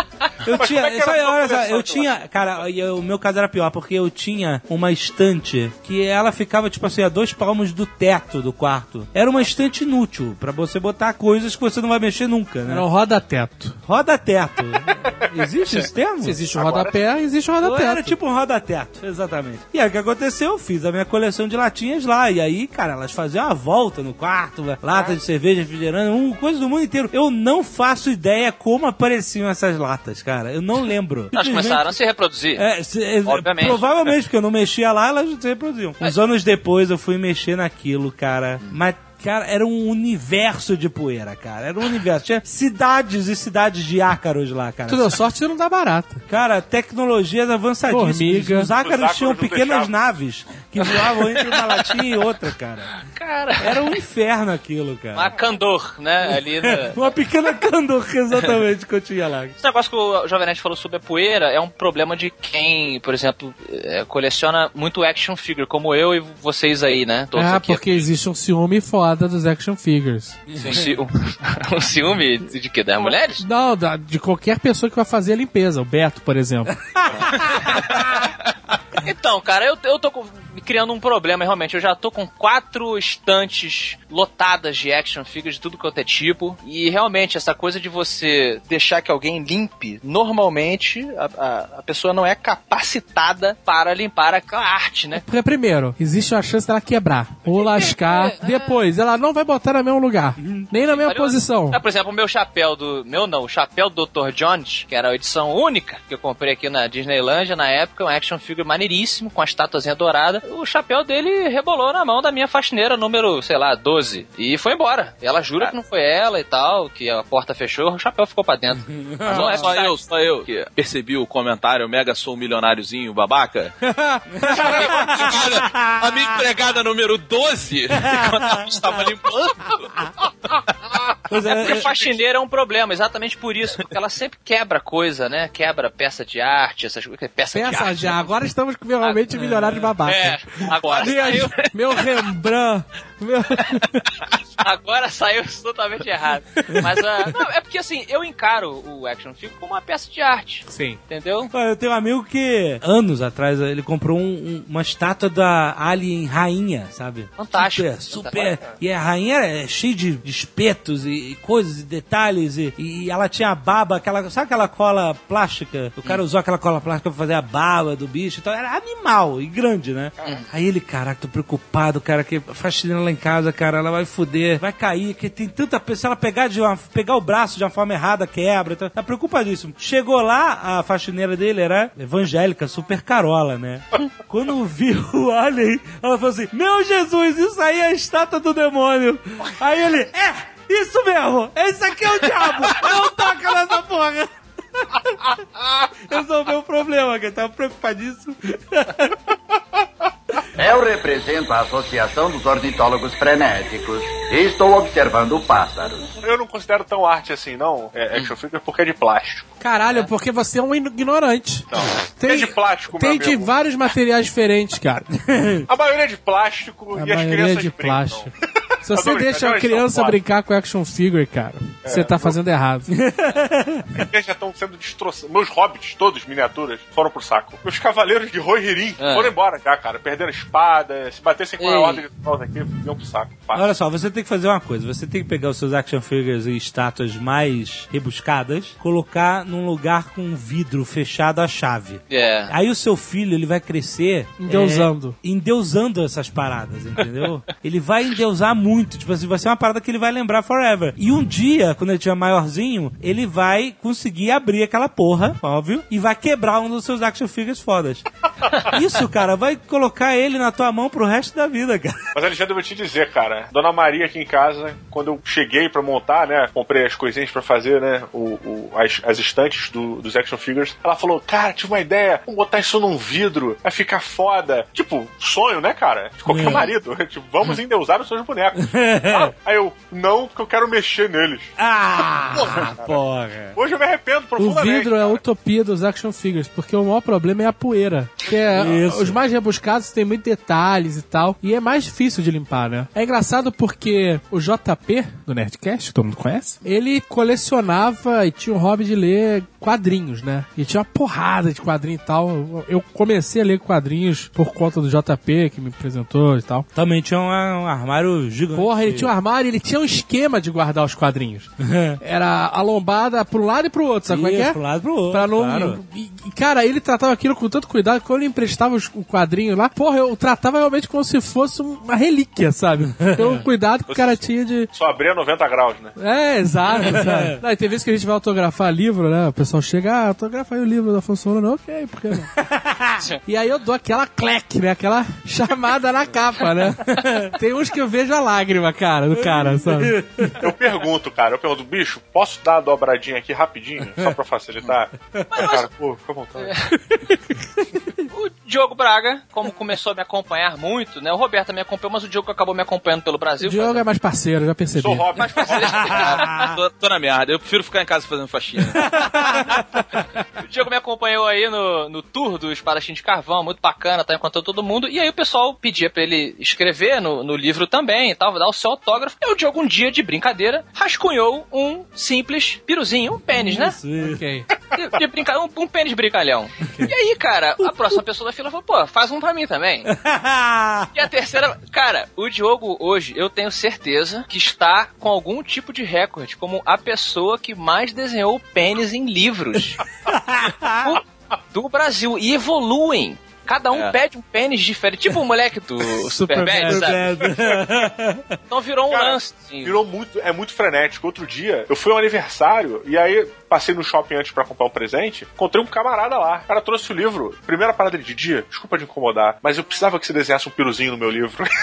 Eu Mas tinha. é olha só, eu tinha. Cara, e o meu caso era pior, porque eu tinha uma estante que ela ficava, tipo assim, a dois palmos do teto do quarto. Era uma estante inútil, pra você botar coisas que você não vai mexer nunca, né? Era um roda-teto. Roda-teto. Existe esse termo? Se existe o Agora rodapé, existe o Ou roda-teto. Era tipo um roda-teto, exatamente. E aí o que aconteceu? Eu fiz a minha coleção de latinhas lá. E aí, cara, elas faziam uma volta no quarto, lata de cerveja, refrigerante, um, coisa do mundo inteiro. Eu não faço ideia como apareciam essas latas, cara. Eu não lembro. Elas começaram a se reproduzir. é, se- é, Obviamente. Provavelmente, porque eu não mexia lá, elas se reproduziam. Uns anos depois eu fui mexer naquilo, cara. Mas. Cara, era um universo de poeira, cara. Era um universo. Tinha cidades e cidades de ácaros lá, cara. Tu deu sorte de não dar barata. Cara, tecnologias avançadíssimas. Formiga. Os ácaros Os ácaros tinham pequenas naves que voavam entre uma latinha e outra, cara. Cara, Era um inferno aquilo, cara. uma candor, né? Ali na... Uma pequena candor, exatamente, que eu tinha lá. Esse negócio que o Jovem Nerd falou sobre a poeira é um problema de quem, por exemplo, eh, coleciona muito action figure, como eu e vocês aí, né? Todos Ah, aqui. porque existe um ciúme foda dos action figures. Um, ci- um- ciúme de quê? Das mulheres? Não, da- de qualquer pessoa que vai fazer a limpeza. O Beto, por exemplo. Então, cara, eu, eu tô com- criando um problema, realmente. Eu já tô com quatro estantes lotadas de action figures de tudo quanto é tipo. E realmente, essa coisa de você deixar que alguém limpe, normalmente a, a- a pessoa não é capacitada para limpar aquela arte, né? Porque, primeiro, existe a chance dela quebrar ou lascar. Depois, ela não vai botar no mesmo lugar. Nem na mesma posição. Ah, por exemplo, o meu chapéu do. Meu não, o chapéu do Dr. Jones, que era a edição única que eu comprei aqui na Disneylandia na época, um action figure maneiríssimo, com a estatuazinha dourada. O chapéu dele rebolou na mão da minha faxineira número, sei lá, 12. E foi embora. Ela jura que não foi ela e tal, que a porta fechou, o chapéu ficou pra dentro. Mas não é Só eu, só eu que percebi o comentário Mega sou um milionáriozinho babaca. a minha empregada número 12, quando ela estava limpando. Pois É porque é, faxineira é um problema, exatamente por isso, porque ela sempre quebra coisa, né? Quebra peça de arte, essas coisas. Peça, de Pensa arte. já, agora estamos com realmente milionários babaca. É, agora saiu, meu Rembrandt. Meu... agora saiu totalmente errado. Mas ah, não, é porque assim, eu encaro o action figure como uma peça de arte. Sim. Entendeu? Eu tenho um amigo que, anos atrás, ele comprou um- um- uma estátua da Alien Rainha, sabe? Fantástico. Super, super. E a rainha é cheia de de espetos e, e coisas e detalhes. E, e ela tinha a baba, aquela. Sabe aquela cola plástica? O cara usou aquela cola plástica pra fazer a baba do bicho. Então era animal e grande, né? Aí ele, caraca, tô preocupado, cara, que a faxineira lá em casa, cara, ela vai foder, vai cair, que tem tanta pessoa. Se ela pegar, de uma, pegar o braço de uma forma errada, quebra. Então, tá preocupadíssimo. Chegou lá, a faxineira dele era evangélica, super carola, né? Quando viu o alien, ela falou assim: Meu Jesus, isso aí é a estátua do demônio. Aí ele, é, isso mesmo, esse aqui é o diabo, não toca nessa porra. Resolveu o problema, que ele tava preocupadíssimo. Eu represento a Associação dos Ornitólogos Frenéticos e estou observando pássaros. Eu não considero tão arte assim, não, é, action figure, porque é de plástico. Caralho, porque você é um ignorante. Não. é de plástico, Tem meu de amigo. vários materiais diferentes, cara. A maioria é de plástico A e as maioria é crianças de brincam. plástico. Se você deixa a brincando, criança brincar com action figure, cara, você tá fazendo errado. Eles já estão sendo destroçados. Meus hobbits, todos miniaturas, foram pro saco. Meus cavaleiros de Rohirrim É. foram embora já, cara. Perderam espada. Se batessem com a Ei. ordem de nós aqui, iam pro saco. Fácil. Olha só, você tem que fazer uma coisa: você tem que pegar os seus action figures e estátuas mais rebuscadas, colocar num lugar com vidro fechado à chave. É. Aí o seu filho, ele vai crescer... Endeusando. É, endeusando essas paradas, entendeu? ele vai endeusar muito. Tipo assim, vai ser uma parada que ele vai lembrar forever. E um dia, quando ele tiver maiorzinho, ele vai conseguir abrir aquela porra, óbvio, e vai quebrar um dos seus action figures fodas. Isso, cara, vai colocar ele na tua mão pro resto da vida, cara. Mas, Alexandre, eu vou te dizer, cara. Dona Maria aqui em casa, quando eu cheguei pra montar, né? Comprei as coisinhas pra fazer, né? O, o- as, as estantes do- dos action figures. Ela falou, cara, tive uma ideia. Vamos botar isso num vidro. Vai ficar foda. Tipo, sonho, né, cara? De qualquer É. marido. Tipo, vamos endeusar os seus bonecos. Ah, Aí eu, não, porque eu quero mexer neles. Ah, porra. Hoje eu me arrependo O profundamente. vidro é a cara. utopia dos action figures, porque o maior problema é a poeira. Que é, Isso. os mais rebuscados têm muitos detalhes e tal, e é mais difícil de limpar, né? É engraçado porque o JP, do Nerdcast, que todo mundo conhece, ele colecionava e tinha o hobby de ler quadrinhos, né? E tinha uma porrada de quadrinho e tal. Eu- Eu comecei a ler quadrinhos por conta do JP, que me apresentou e tal. Também tinha um, um armário gigante. Porra, ele tinha um armário, ele tinha um esquema de guardar os quadrinhos. Era a lombada pro lado e pro outro, sabe como é que é? Pro lado e pro outro. Pra não. claro. E, e, cara, ele tratava aquilo com tanto cuidado que quando ele emprestava os- o quadrinho lá, porra, eu tratava realmente como se fosse uma relíquia, sabe? Pelo cuidado que o cara tinha de. Só abria 90 graus, né? É, exato, sabe? Não, e tem vezes que a gente vai autografar livro, né? O pessoal chega, ah, autografa aí o livro da Afonso Solano. Ok, por que não? e aí eu dou aquela cleque, né? Aquela chamada na capa, né? tem uns que eu vejo a lágrima, cara, do cara, sabe? Eu pergunto, cara, eu pergunto, bicho, posso dar a dobradinha aqui rapidinho? Só pra facilitar? Aí o cara, pô, fica à vontade. O Diogo Braga, como começou a me acompanhar muito, né? O Roberto me acompanhou, mas o Diogo acabou me acompanhando pelo Brasil. O Diogo é mais parceiro, já percebi. Sou Robin. Mas parceiro, tô, tô na merda, eu prefiro ficar em casa fazendo faxina. O Diego me acompanhou aí no, no tour do Espadachim de Carvão, muito bacana, tá encontrando todo mundo. E aí o pessoal pedia pra ele escrever no, no livro também e tal, dar o seu autógrafo. E o Diogo, um dia de brincadeira, rascunhou um simples piruzinho, um pênis, né? Isso. Ok. De, de brinca... um, um pênis brincalhão. E aí, cara, a próxima pessoa fila falou, pô, faz um pra mim também. E a terceira, cara, o Diogo hoje, eu tenho certeza que está com algum tipo de recorde, como a pessoa que mais desenhou pênis em livros do, do Brasil. E evoluem. Cada um É. pede um pênis diferente, tipo o moleque do Super Bad, sabe? Então virou um Cara, lance. assim. Virou muito, é muito frenético. Outro dia, eu fui ao aniversário e aí passei no shopping antes pra comprar um presente. Encontrei um camarada lá. O cara trouxe o livro. Primeira parada de dia, desculpa de incomodar, mas eu precisava que você desenhasse um piruzinho no meu livro.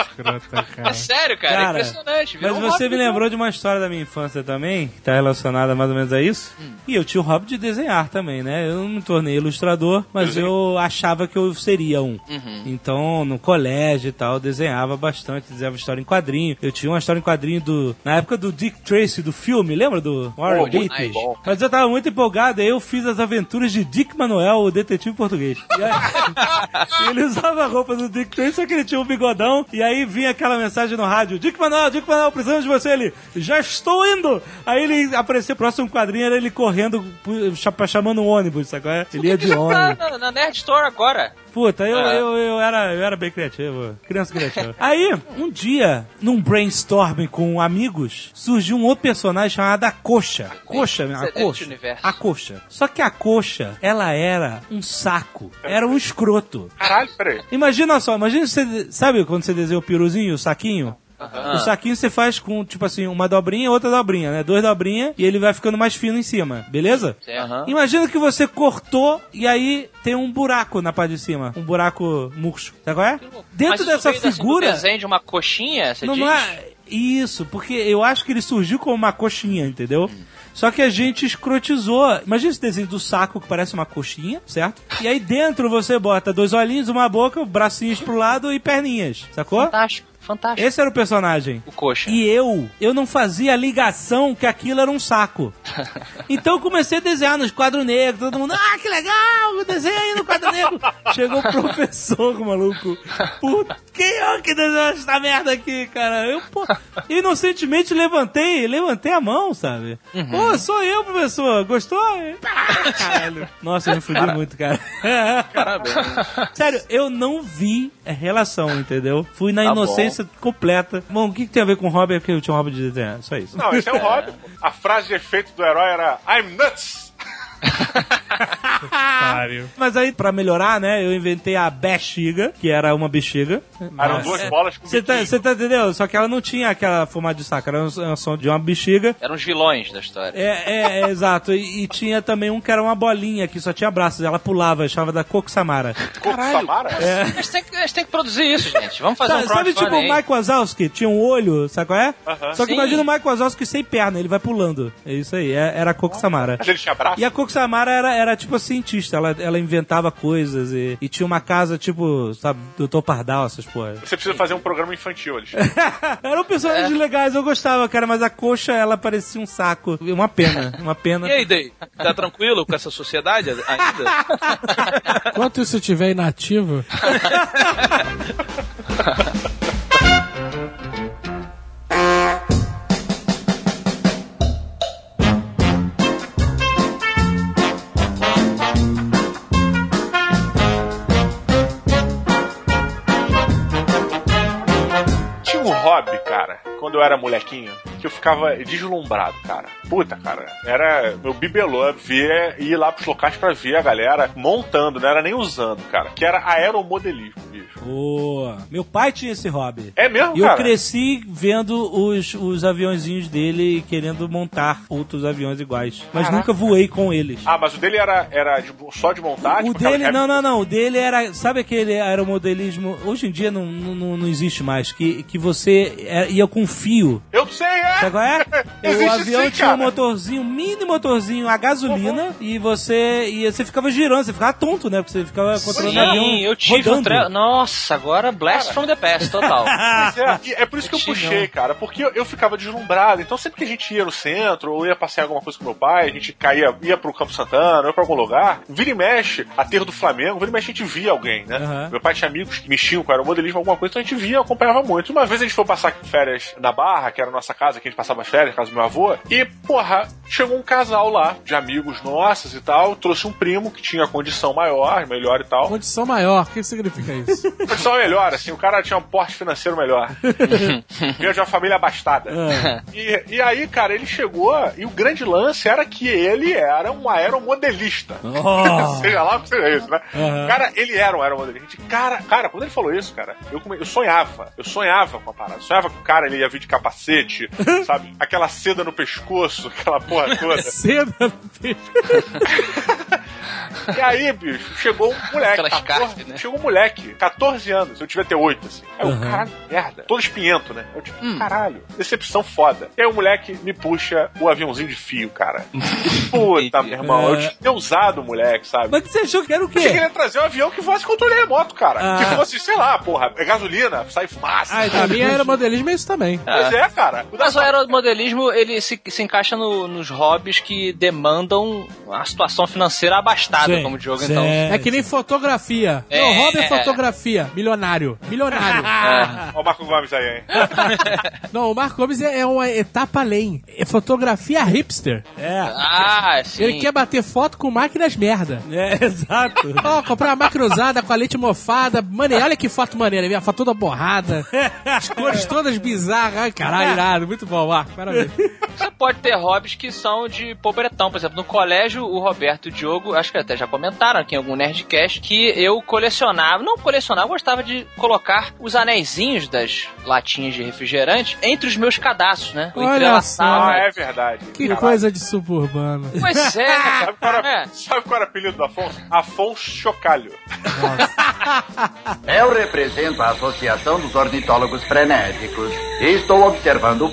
Escrota, cara. É sério, cara, Cara, é impressionante. Mas você hobby me lembrou de uma história da minha infância também, que tá relacionada mais ou menos a isso. E eu tinha o hobby de desenhar também, né? Eu não me tornei ilustrador, mas Desenho. eu achava que eu seria um. Então, no colégio e tal, eu desenhava bastante, desenhava história em quadrinho. Eu tinha uma história em quadrinho do. Na época do Dick Tracy, do filme, lembra do Warren Pô, Beatty? Mas eu tava muito empolgado, aí eu fiz as aventuras de Dick Manuel, o detetive português. E aí, ele usava a roupa do Dick Tracy, só que ele tinha um bigodão, e aí vinha aquela mensagem no rádio, Dick Manuel, Dick Manuel, precisamos de você. Ele, já estou indo! Aí ele apareceu, próximo quadrinho era ele correndo, chamando um ônibus, sabe qual é? Ele ia de Isso tá ônibus. na, na Nerd Store agora. Puta, eu, É. eu, eu, era, eu era bem criativo, criança criativa. Aí, um dia, num brainstorming com amigos, surgiu um outro personagem chamado a Coxa. Coxa, a Coxa. universo. A Coxa. Só que a Coxa, ela era um saco. Era um escroto. Caralho, peraí. Imagina só, imagina você, sabe quando você desenha o piruzinho, o saquinho? O saquinho você faz com, tipo assim, uma dobrinha e outra dobrinha, né? Duas dobrinhas e ele vai ficando mais fino em cima, beleza? Imagina que você cortou e aí tem um buraco na parte de cima. Um buraco murcho. Sabe qual é? Dentro Mas isso dessa assim, figura. desenho de uma coxinha, você não, diz? não é. Isso, porque eu acho que ele surgiu como uma coxinha, entendeu? Só que a gente escrotizou. Imagina esse desenho do saco que parece uma coxinha, certo? E aí dentro você bota dois olhinhos, uma boca, bracinhos pro lado e perninhas, sacou? Fantástico, fantástico. Esse era o personagem. O coxa. E eu, eu não fazia a ligação que aquilo era um saco. Então eu comecei a desenhar nos quadros negros, todo mundo, ah, que legal, desenha aí no quadro negro. Chegou o professor, maluco. Puta, quem é que desenhou essa merda aqui, cara? Eu, pô, inocentemente levantei, levantei a mão, sabe? Pô, sou eu, professor, gostou? Caralho. Nossa, eu me fudi muito, cara. Parabéns. Sério, eu não vi a relação, entendeu? Fui na Tá inocência completa. Bom, o que, que tem a ver com hobby? É porque eu tinha um hobby de desenhar, só isso. Não, esse é o hobby. A frase de efeito do herói era I'm nuts! Mas aí, pra melhorar, né, eu inventei a bexiga, que era uma bexiga. Eram duas bolas com Você tá, você tá entendendo? Só que ela não tinha aquela formato de saco, era um som de uma bexiga. Eram os vilões da história. É, é, é, exato. E, e tinha também um que era uma bolinha que só tinha braços. Ela pulava, chamava da Coco Samara. Coco Samara? É. A gente, tem que, a gente tem que produzir isso, gente. Vamos fazer Sabe, um sabe tipo o. Mike Wazowski? Tinha um olho, sabe qual é? Aham. Só que Sim. imagina o Mike Wazowski sem perna, ele vai pulando. É isso aí, é- era a Coco Samara. Mas ele tinha braço? E a Coco Samara era, era tipo cientista. Ela, ela inventava coisas e, e tinha uma casa tipo, sabe, Doutor Pardal, essas porra. Você precisa fazer um programa infantil, Alexandre. Eram personagens legais, eu gostava, cara, mas a coxa, ela parecia um saco. Uma pena, uma pena. E aí, Day? Tá tranquilo com essa sociedade ainda? Enquanto isso estiver inativo, quando eu era molequinho, que eu ficava deslumbrado, cara. Puta, cara, era meu bibelô ver ir lá pros locais pra ver a galera montando, não era nem usando, cara. Que era aeromodelismo, bicho. Boa. Meu pai tinha esse hobby. É mesmo, E eu cara? cresci vendo os, os aviãozinhos dele querendo montar outros aviões iguais. Mas Caraca. nunca voei com eles. Ah, mas o dele era, era de- só de montar? o tipo, aquela dele, época- não, não, não. O dele era. Sabe aquele aeromodelismo? Hoje em dia não, não, não existe mais. Que, que você é- ia com fio. Eu sei, é! Sabe qual é? Existe o avião sim, tinha um cara. motorzinho, mini motorzinho a gasolina, e você e você ficava girando, você ficava tonto, né? Porque você ficava controlando o avião. Sim, eu tive um tre... Nossa, agora Blast from the Past, total. Pois é, é por isso que eu puxei, cara, porque eu, eu ficava deslumbrado. Então sempre que a gente ia no centro, ou ia passear alguma coisa com meu pai, a gente caía, ia pro Campo Santana, ou pra algum lugar, vira e mexe, aterro do Flamengo, vira e mexe a gente via alguém, né? Aham. Meu pai tinha amigos que mexiam com aeromodelismo, alguma coisa, então a gente via, acompanhava muito. Uma vez a gente foi passar férias na Barra, que era a nossa casa, que a gente passava as férias, casa do meu avô, e, porra, chegou um casal lá, de amigos nossos e tal, trouxe um primo que tinha condição maior, melhor e tal. condição maior, o que significa isso? Condição melhor, assim, o cara tinha um porte financeiro melhor. Veio de uma família abastada. E, e aí, cara, ele chegou e o grande lance era que ele era um aeromodelista. Oh. Seja lá o que seja isso, né? Aham. Cara, ele era um aeromodelista. Cara, cara, quando ele falou isso, cara, eu, come- eu sonhava. Eu sonhava com a parada. Eu sonhava que o cara ele ia vir de capacete, sabe? Aquela seda no pescoço, aquela porra toda. Seda no peito. E aí, bicho, chegou um moleque. Aquela 14, scarf, né? Chegou um moleque, 14 anos, eu devia ter 8, assim. Aí eu, Uhum. caralho, merda. Todo espinhento, né? Eu tipo, Hum. caralho, decepção foda. E aí o moleque me puxa o aviãozinho de fio, cara. Puta, meu irmão, eu tinha usado o moleque, sabe? Mas você achou que era o Eu quê? ia trazer um avião que fosse controle remoto, cara. Ah. Que fosse, sei lá, porra, é gasolina, sai fumaça. Ai, Pra mim, aeromodelismo é isso também. Pois é, cara. O da- Mas o aeromodelismo, ele se, se encaixa no- nos hobbies que demandam a situação financeira abastada, Sim, como o Diogo, sim. então. É que nem fotografia. É. Meu hobby é fotografia. Milionário. Milionário. Ó o Marco Gomes aí, hein? Não, o Marco Gomes é, é uma etapa além. É fotografia hipster. É, Ah, sim. Ele quer bater foto com máquinas merda. é, exato. Ó, comprar uma máquina usada com a lente mofada. Mano, olha que foto maneira. Minha foto toda borrada. As cores todas bizarras. Ai, caralho, irado. Muito bom, Marco. Parabéns. Você pode ter hobbies que são de pobretão. Por exemplo, no colégio, o Roberto e o Diogo, acho que até já comentaram aqui em algum Nerdcast, que eu colecionava, não colecionava, eu gostava de colocar os anéisinhos das latinhas de refrigerante entre os meus cadastros, né? Eu Olha entrelaçava. Ah, é verdade. Que Caralho. coisa de suburbano. Pois é, né, Sabe qual, era, É. sabe qual era o apelido do Afonso? Afonso Chocalho. Eu represento a Associação dos Ornitólogos Frenéticos e estou observando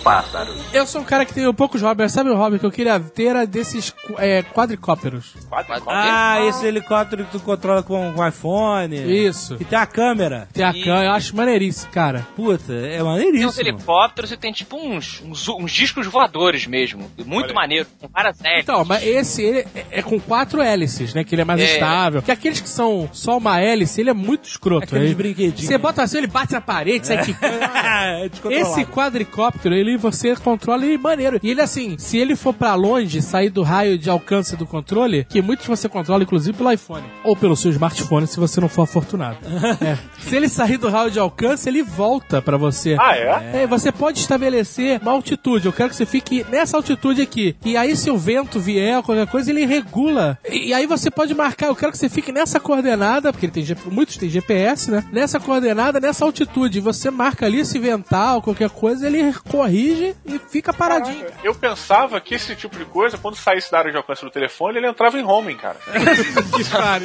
Eu sou um cara que tem poucos hobbies. Sabe o hobby que eu queria ter? Era desses é, quadricópteros. Quadro, Ah, esse helicóptero que tu controla com, com iPhone. Isso. Que tem a câmera. Tem a E- cã, eu acho maneiríssimo, cara. Puta, é Tem uns maneiríssimo. helicópteros e tem tipo uns, uns, uns discos voadores mesmo. Muito Olha. maneiro, com várias hélices. Então, mas esse ele é, é com quatro hélices, né? Que ele é mais É. estável. Que aqueles que são só uma hélice, ele é muito escroto. Aqueles Aí brinquedinhos. Você bota assim, ele bate na parede, sai é descontrolado. Esse quadricóptero, ele você controla ele maneiro. E ele assim, se ele for pra longe, sair do raio de alcance do controle, que muitos você controla inclusive pelo iPhone ou pelo seu smartphone, se você não for afortunado. É. Se ele sair do raio de alcance, ele volta pra você. Ah, é? É, você pode estabelecer uma altitude. Eu quero que você fique nessa altitude aqui. E aí, se o vento vier, qualquer coisa, ele regula. E, e aí você pode marcar. Eu quero que você fique nessa coordenada, porque ele tem muitos têm GPS, né? Nessa coordenada, nessa altitude. Você marca ali, se ventar ou qualquer coisa, ele corrige e fica paradinho. Eu pensava que esse tipo de coisa, quando saísse da área de alcance do telefone, ele entrava em home. homem, cara.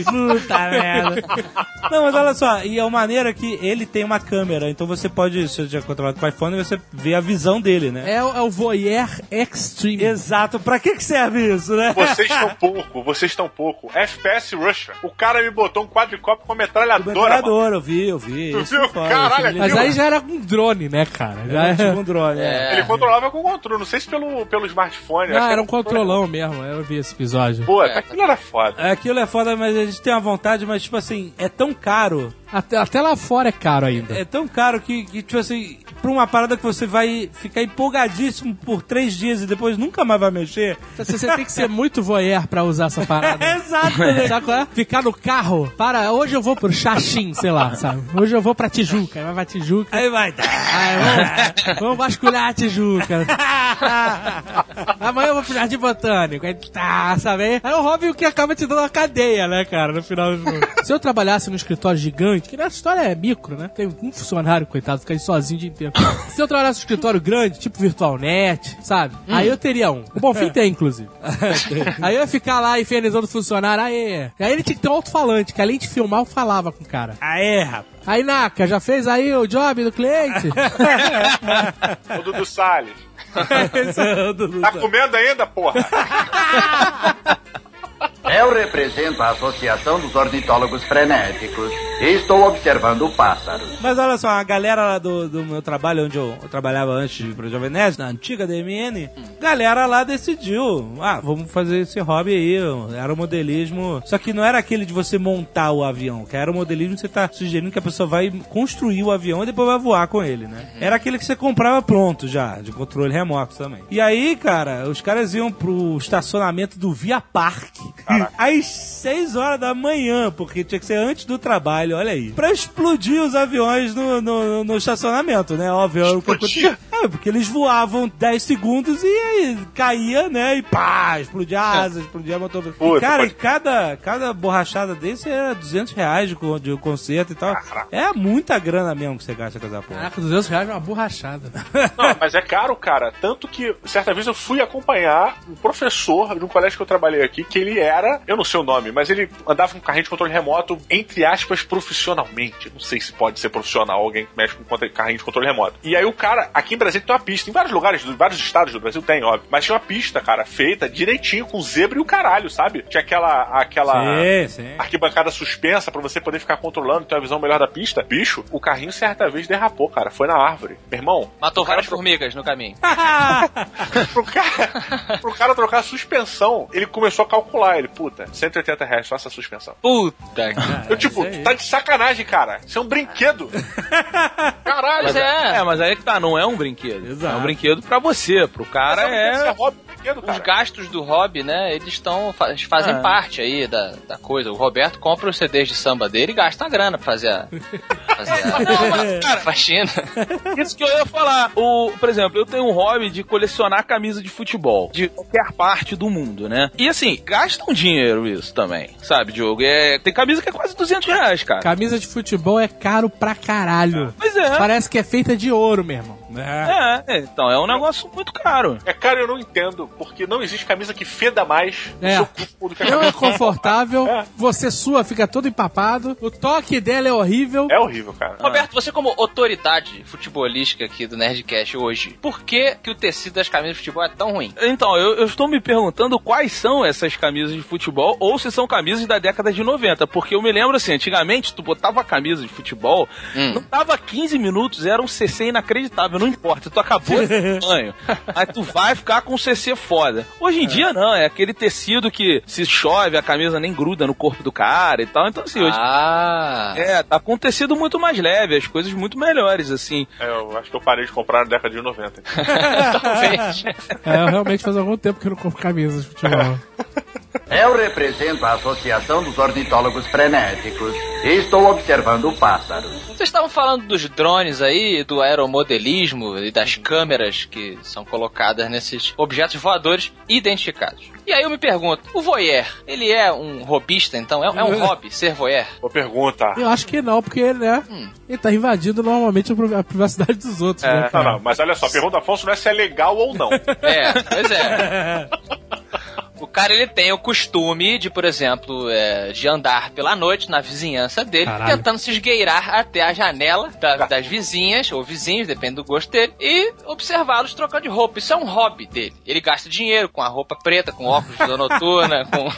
Puta merda. Não, mas olha só, e a maneira que ele tem uma câmera, então você pode, se você já controlado com o iPhone, você vê a visão dele, né? É, o- é o Voyeur Extreme. Exato, pra que que serve isso, né? Vocês estão pouco, vocês estão pouco. FPS Russia. O cara me botou um quadricópio com metralhadora, mano. Metralhador, eu vi, eu vi. Tu viu? foi, Caralho, isso me Mas aí já era com drone, né, cara? Já Era era, tipo um drone, é. Ele controlava com controle, não sei se pelo, pelo smartphone. não, era um controlão mesmo. Eu vi esse episódio. Pô, É. aquilo era foda. Aquilo é foda, mas a gente tem uma vontade, mas tipo assim, é tão caro. Até, até lá fora é caro ainda. É tão caro que, que, tipo assim, pra uma parada que você vai ficar empolgadíssimo por três dias e depois nunca mais vai mexer. Você, você tem que ser muito voyeur pra usar essa parada. Exato, né? Sabe qual é? Ficar no carro. Para, hoje eu vou pro Xaxim, sei lá, sabe? Hoje eu vou pra Tijuca. Aí vai pra Tijuca. Aí vai. Aí, vamos, vamos vasculhar a Tijuca. Amanhã eu vou pro Jardim Botânico. Aí tá, sabe? Aí o Robin o que acaba te dando uma cadeia, né, cara, no final do jogo. Se eu trabalhasse num escritório gigante, que nessa história é micro, né? Tem um funcionário, coitado, fica aí sozinho o dia inteiro. Se eu trabalhasse num escritório grande, tipo VirtualNet, sabe? Aí eu teria um. O Bonfim tem, inclusive. aí eu ia ficar lá infernizando o funcionário, aí. Aí ele tinha que ter um alto-falante, que além de filmar, eu falava com o cara. Aê, rapaz. Aí, Naka, já fez aí o job do cliente? O Dudu Salles. Tá comendo ainda, porra? Eu represento a Associação dos Ornitólogos Frenéticos e estou observando pássaros. Mas olha só, a galera lá do, do meu trabalho, onde eu, eu trabalhava antes de ir pro Jovem Nerd, na antiga DMN, galera lá decidiu, ah, vamos fazer esse hobby aí, era o modelismo, só que não era aquele de você montar o avião, que era o modelismo que você tá sugerindo que a pessoa vai construir o avião e depois vai voar com ele, né? Era aquele que você comprava pronto já, de controle remoto também. E aí, cara, os caras iam pro estacionamento do Via Parque, às 6 horas da manhã, porque tinha que ser antes do trabalho, olha aí. Pra explodir os aviões no, no, no estacionamento, né? Óbvio. que Explodir? É, porque eles voavam 10 segundos e aí caía, né? E pá, explodia a asa, explodia motor. E, Puta, cara, pode- e cada, cada borrachada desse era 200 reais de, de conserto e tal. É muita grana mesmo que você gasta com essa porra. Caraca, 200 reais é uma borrachada. Não, mas é caro, cara. Tanto que, certa vez, eu fui acompanhar um professor de um colégio que eu trabalhei aqui, que ele era, eu não sei o nome, mas ele andava com um carrinho de controle remoto, entre aspas, profissionalmente. Não sei se pode ser profissional alguém que mexe com carrinho de controle remoto. E aí o cara, aqui em Brasília tem uma pista, em vários lugares, em vários estados do Brasil tem, óbvio. Mas tinha uma pista, cara, feita direitinho, com zebra e o caralho, sabe? Tinha aquela. aquela Sim, sim. arquibancada suspensa pra você poder ficar controlando, ter uma visão melhor da pista. Bicho, o carrinho certa vez derrapou, cara. Foi na árvore. Meu irmão. Matou várias formigas no caminho. pro cara, pro cara trocar a suspensão, ele começou a calcular. Ele, puta, 180 reais só essa suspensão. Puta. Eu, tipo, isso aí. tá de sacanagem, cara. Isso é um brinquedo. Caralho, Mas é. É, mas aí que tá, não é um brinquedo. Exato. É um brinquedo pra você, pro cara Isso é. é hobby brinquedo, Os cara. gastos do hobby, né, eles estão fazem É. parte aí da, da coisa. O Roberto compra os CDs de samba dele e gasta a grana pra fazer a, fazer a, Não, mas, cara, faxina. Isso que eu ia falar. O, por exemplo, eu tenho um hobby de colecionar camisa de futebol. De qualquer parte do mundo, né? E assim, gasta um dinheiro isso também. Sabe, Diogo? É, tem camisa que é quase 200 reais, cara. Camisa de futebol é caro pra caralho. Pois é. Parece que é feita de ouro, meu irmão. É. É, então é um negócio muito caro. É cara, eu não entendo, porque não existe camisa que feda mais no É. seu corpo do que a Não é camisa. confortável, É. você sua, fica todo empapado, o toque dela é horrível. É horrível, cara. Roberto, você como autoridade futebolística aqui do Nerdcast hoje, por que, que o tecido das camisas de futebol é tão ruim? Então, eu, eu estou me perguntando quais são essas camisas de futebol ou se são camisas da década de 90. Porque eu me lembro assim, antigamente tu botava a camisa de futebol, Hum. não dava 15 minutos, era um CC inacreditável, não importa, tu acabou de banho. Aí tu vai ficar com um CC foda. Hoje em dia não, é aquele tecido que se chove a camisa nem gruda no corpo do cara e tal. Então assim, hoje Ah, é, tá com um tecido muito mais leve, as coisas muito melhores, assim. É, eu acho que eu parei de comprar na década de 90. talvez. É, eu realmente faz algum tempo que eu não compro camisas de futebol. Eu represento a Associação dos Ornitólogos Frenéticos e estou observando pássaros. Vocês estavam falando dos drones aí, do aeromodelismo e das câmeras que são colocadas nesses objetos voadores identificados. E aí eu me pergunto, o voyeur, ele é um robista, então? É, é um hobby ser voyeur? Boa pergunta. Eu acho que não, porque, né, ele tá invadindo normalmente a pri- a privacidade dos outros, né, Não, não, mas olha só, a pergunta do Afonso não é se é legal ou não. É, pois é. O cara ele tem o costume de, por exemplo, é, de andar pela noite na vizinhança dele, Caralho. tentando se esgueirar até a janela da- das vizinhas, ou vizinhos, depende do gosto dele, e observá-los trocando de roupa. Isso é um hobby dele. Ele gasta dinheiro com a roupa preta, com óculos de noturna, com,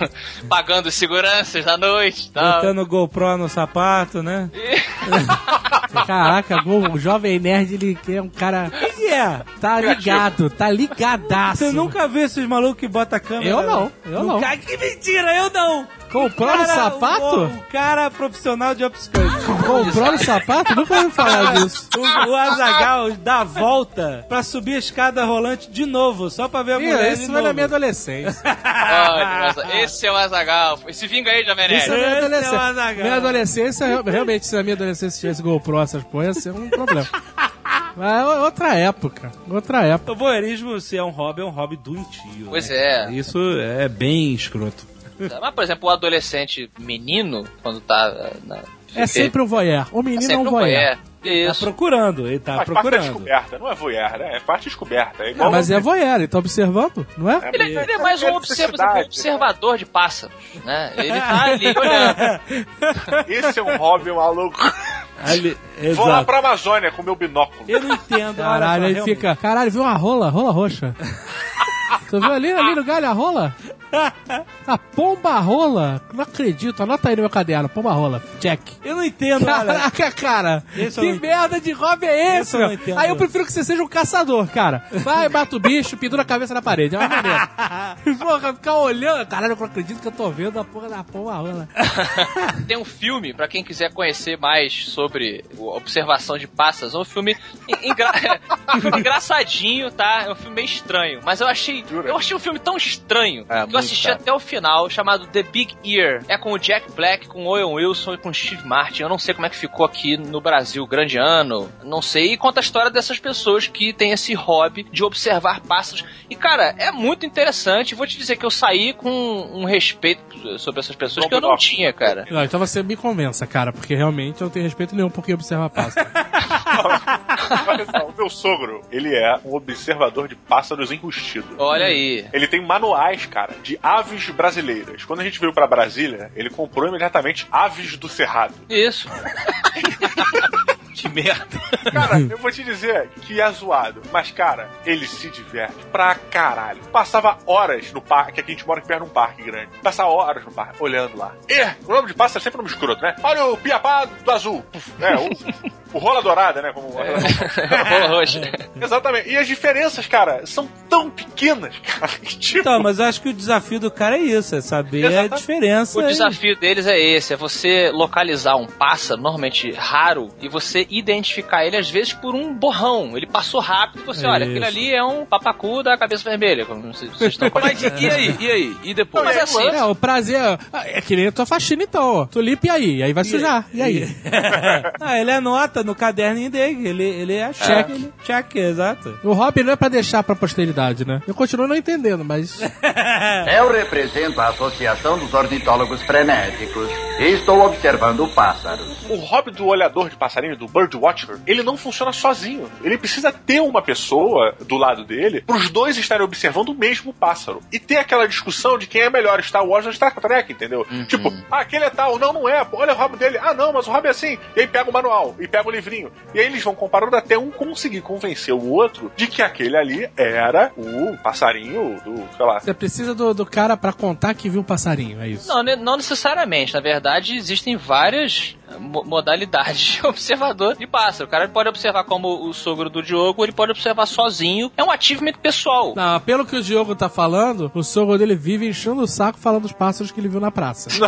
pagando seguranças da noite tal. Botando GoPro no sapato, né? Caraca, o jovem nerd, ele é um cara. O que é? Tá ligado, tá ligadaço. Você nunca viu esses malucos que botam a câmera? Eu não, eu não. Cara, que mentira, eu não! Comprou Cara, sapato? O, o cara profissional de upskirt. Comprou no sapato? Nunca ouvi falar disso. O, o Azagal dá a volta pra subir a escada rolante de novo, só pra ver a Ih, mulher. Isso foi na minha adolescência. Olha, esse é o Azagal. Se vinga aí, Jovem Isso é minha Esse é o adolescência. Azaghal. minha adolescência, real- realmente, se na minha adolescência tivesse GoPro, essas porra, ia ser um problema. Mas é outra época. Outra época. O voyeurismo, se é um hobby, é um hobby doentio. Pois né? é. Isso é bem escroto. Mas, por exemplo, o adolescente menino, quando tá eh, na. É sempre um voyeur. O é menino é sempre um voyeur. voyeur. Tá Isso. procurando, ele tá Faz parte da procurando. descoberta, não é voyeur, né? É parte descoberta. É igual mas é voyeur, ele tá observando, não é? Ele, ele é mais um É observa- necessidade, observador de pássaros, né? Ele tá ali olhando. Esse é um hobby maluco. Ali, Vou lá pra Amazônia com meu binóculo. Eu não entendo. Caralho, aí fica. Caralho, viu uma rola? Rola roxa. Tu viu ali, ali no galho a rola? A pomba rola? Não acredito, anota aí no meu caderno, pomba rola, check. Eu não entendo, olha. Caraca, cara, Esse que merda de hobby é esse, Esse eu não meu? entendo. Aí eu prefiro que você seja um caçador, cara. Vai, mata o bicho, pendura a cabeça na parede, é uma maneira. Porra, ficar olhando, caralho, eu não acredito que eu tô vendo a porra da pomba rola. Tem um filme, pra quem quiser conhecer mais sobre observação de pássaros, é um filme engra- engraçadinho, tá? É um filme meio estranho. Mas eu achei. Eu achei um filme tão estranho É, que eu assisti cara. até o final, chamado The Big Ear. É com o Jack Black, com o Owen Wilson e com o Steve Martin. Eu não sei como é que ficou aqui no Brasil, grande ano. Não sei. E conta a história dessas pessoas que têm esse hobby de observar pássaros. E, cara, é muito interessante. Vou te dizer que eu saí com um respeito sobre essas pessoas que eu não tinha, cara. Não, então você me convença, cara, porque realmente eu não tenho respeito nenhum por quem observa pássaro. Olha só, o meu sogro, ele é um observador de pássaros enrustido. Olha aí. Ele tem manuais, cara, de aves brasileiras. Quando a gente veio pra Brasília, ele comprou imediatamente aves do cerrado. Isso. que merda. Cara, eu vou te dizer que é zoado. Mas, cara, ele se diverte pra caralho. Passava horas no parque, aqui a gente mora perto de um parque grande. Passava horas no parque, olhando lá. E o nome de pássaro é sempre nome escroto, né? Olha o piapá do azul. Né? O, o rola dourada, né? Como Rola roxa. Exatamente. E as diferenças, cara, são tão pequenas, cara. que, tipo, Então, mas eu acho que o desafio do cara é isso, é saber Exatamente. a diferença. O desafio deles é esse, é você localizar um pássaro, normalmente raro, e você identificar ele, às vezes, por um borrão. Ele passou rápido e você, olha, Isso. aquele ali é um papacu da cabeça vermelha, como vocês vocês estão Mas e, e aí? E aí? E depois? Mas assim, É, o prazer. É que nem a tua faxina, então, ó. Tu limpa e aí, aí vai sujar. E aí? ah, ele anota no caderninho dele, ele, ele é check. Ele, check, exato. O hobby não é pra deixar pra posteridade, né? Eu continuo não entendendo, mas. Eu represento a Associação dos Ornitólogos Frenéticos e estou observando pássaros. o hobby do olhador de passarinho, do birdwatcher, ele não funciona sozinho. Ele precisa ter uma pessoa do lado dele para os dois estarem observando o mesmo pássaro. E ter aquela discussão de quem é melhor, Star Wars ou Star Trek, entendeu? Tipo, ah, aquele é tal, não, não é, olha o rabo dele, ah, não, mas o rabo é assim. E aí pega o manual, e pega o livrinho. E aí eles vão comparando até um conseguir convencer o outro de que aquele ali era o passarinho do, sei lá. Você precisa do, do cara pra contar que viu um passarinho, é isso. Não, não necessariamente. Na verdade, existem várias mo- modalidades de observador de pássaro. O cara pode observar como o sogro do Diogo, ele pode observar sozinho. É um achievement pessoal. Não, pelo que o Diogo tá falando, o sogro dele vive enchendo o saco falando dos pássaros que ele viu na praça.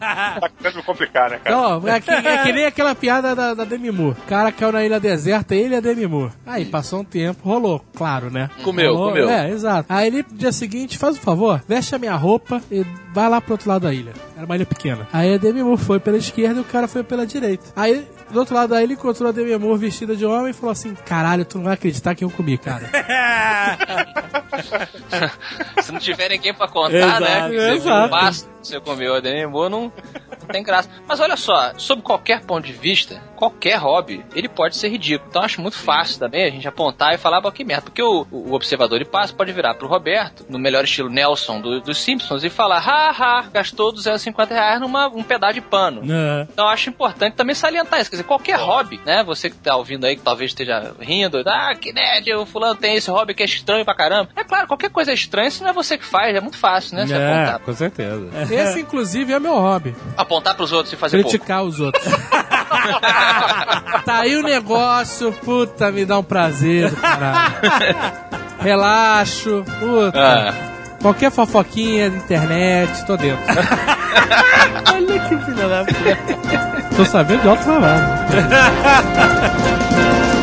Tá querendo me complicar, né, cara? Não, é que, é que nem aquela piada da, da Demi Moore. O cara caiu na ilha deserta, ele a Demi Moore. Aí passou um tempo, rolou, claro, né? Comeu, Rolou, comeu. É, exato. Aí ele, no dia seguinte, faz um favor, veste a minha roupa e vai lá pro outro lado da ilha. Era uma ilha pequena. Aí a Demi Moore foi pela esquerda e o cara foi pela direita. Aí, do outro lado da ilha, encontrou a Demi Moore vestida de homem e falou assim: Caralho, tu não vai acreditar que eu comi, cara. Se não tiver ninguém pra contar, Exato, né? que Você viu exato. um pássaro, você comeu a Demi Moore, não, não tem graça. Mas olha só, sob qualquer ponto de vista, qualquer hobby, ele pode ser ridículo. Então eu acho muito fácil também a gente apontar e falar, "Pô, que merda. Porque o, o observador de passo pode virar pro Roberto, no melhor estilo Nelson do- dos Simpsons, e falar, haha, gastou 250 reais numa um pedaço de pano. É. Então eu acho importante também salientar isso. Quer dizer, qualquer hobby, né? Você que tá ouvindo aí, que talvez esteja rindo, ah, que nerd, o fulano tem esse hobby que é estranho pra caramba. É claro, qualquer coisa é estranha, se não é você que faz, é muito fácil, né? Você É, apontar, com certeza. Esse, inclusive, é meu hobby. apontar pros outros e fazer pouco. Criticar os outros. tá aí o negócio, puta, me dá um prazer do caralho. Relaxo, puta. Ah. Qualquer fofoquinha da internet, tô dentro. Olha que filha da puta. Tô sabendo de alto trabalho.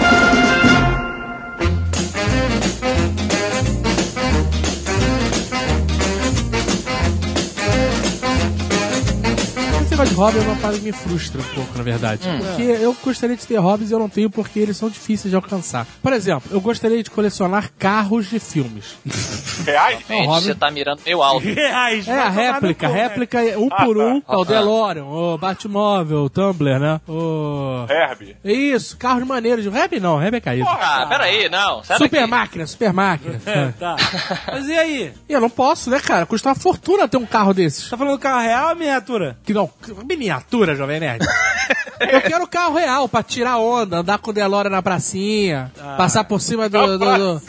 negócio de hobby é uma parada que me frustra um pouco, na verdade. Porque eu gostaria de ter hobbies e eu não tenho porque eles são difíceis de alcançar. Por exemplo, eu gostaria de colecionar carros de filmes. Reais? É um hobby. Você tá mirando meio alto. Reais, É, a réplica, né? réplica é um por um. É o DeLorean, o Batmóvel, o Tumblr, né? O... Herbie. Isso, carros maneiros. Reb não, Reb é caído. Ah, peraí, não. Super máquina, super máquina. Tá. Mas e aí? E eu não posso, né, cara? Custa uma fortuna ter um carro desses. Tá falando carro real ou miniatura? Que não, miniatura, Jovem Nerd. eu quero carro real pra tirar onda, andar com o DeLorean na pracinha, passar por cima do... do, do...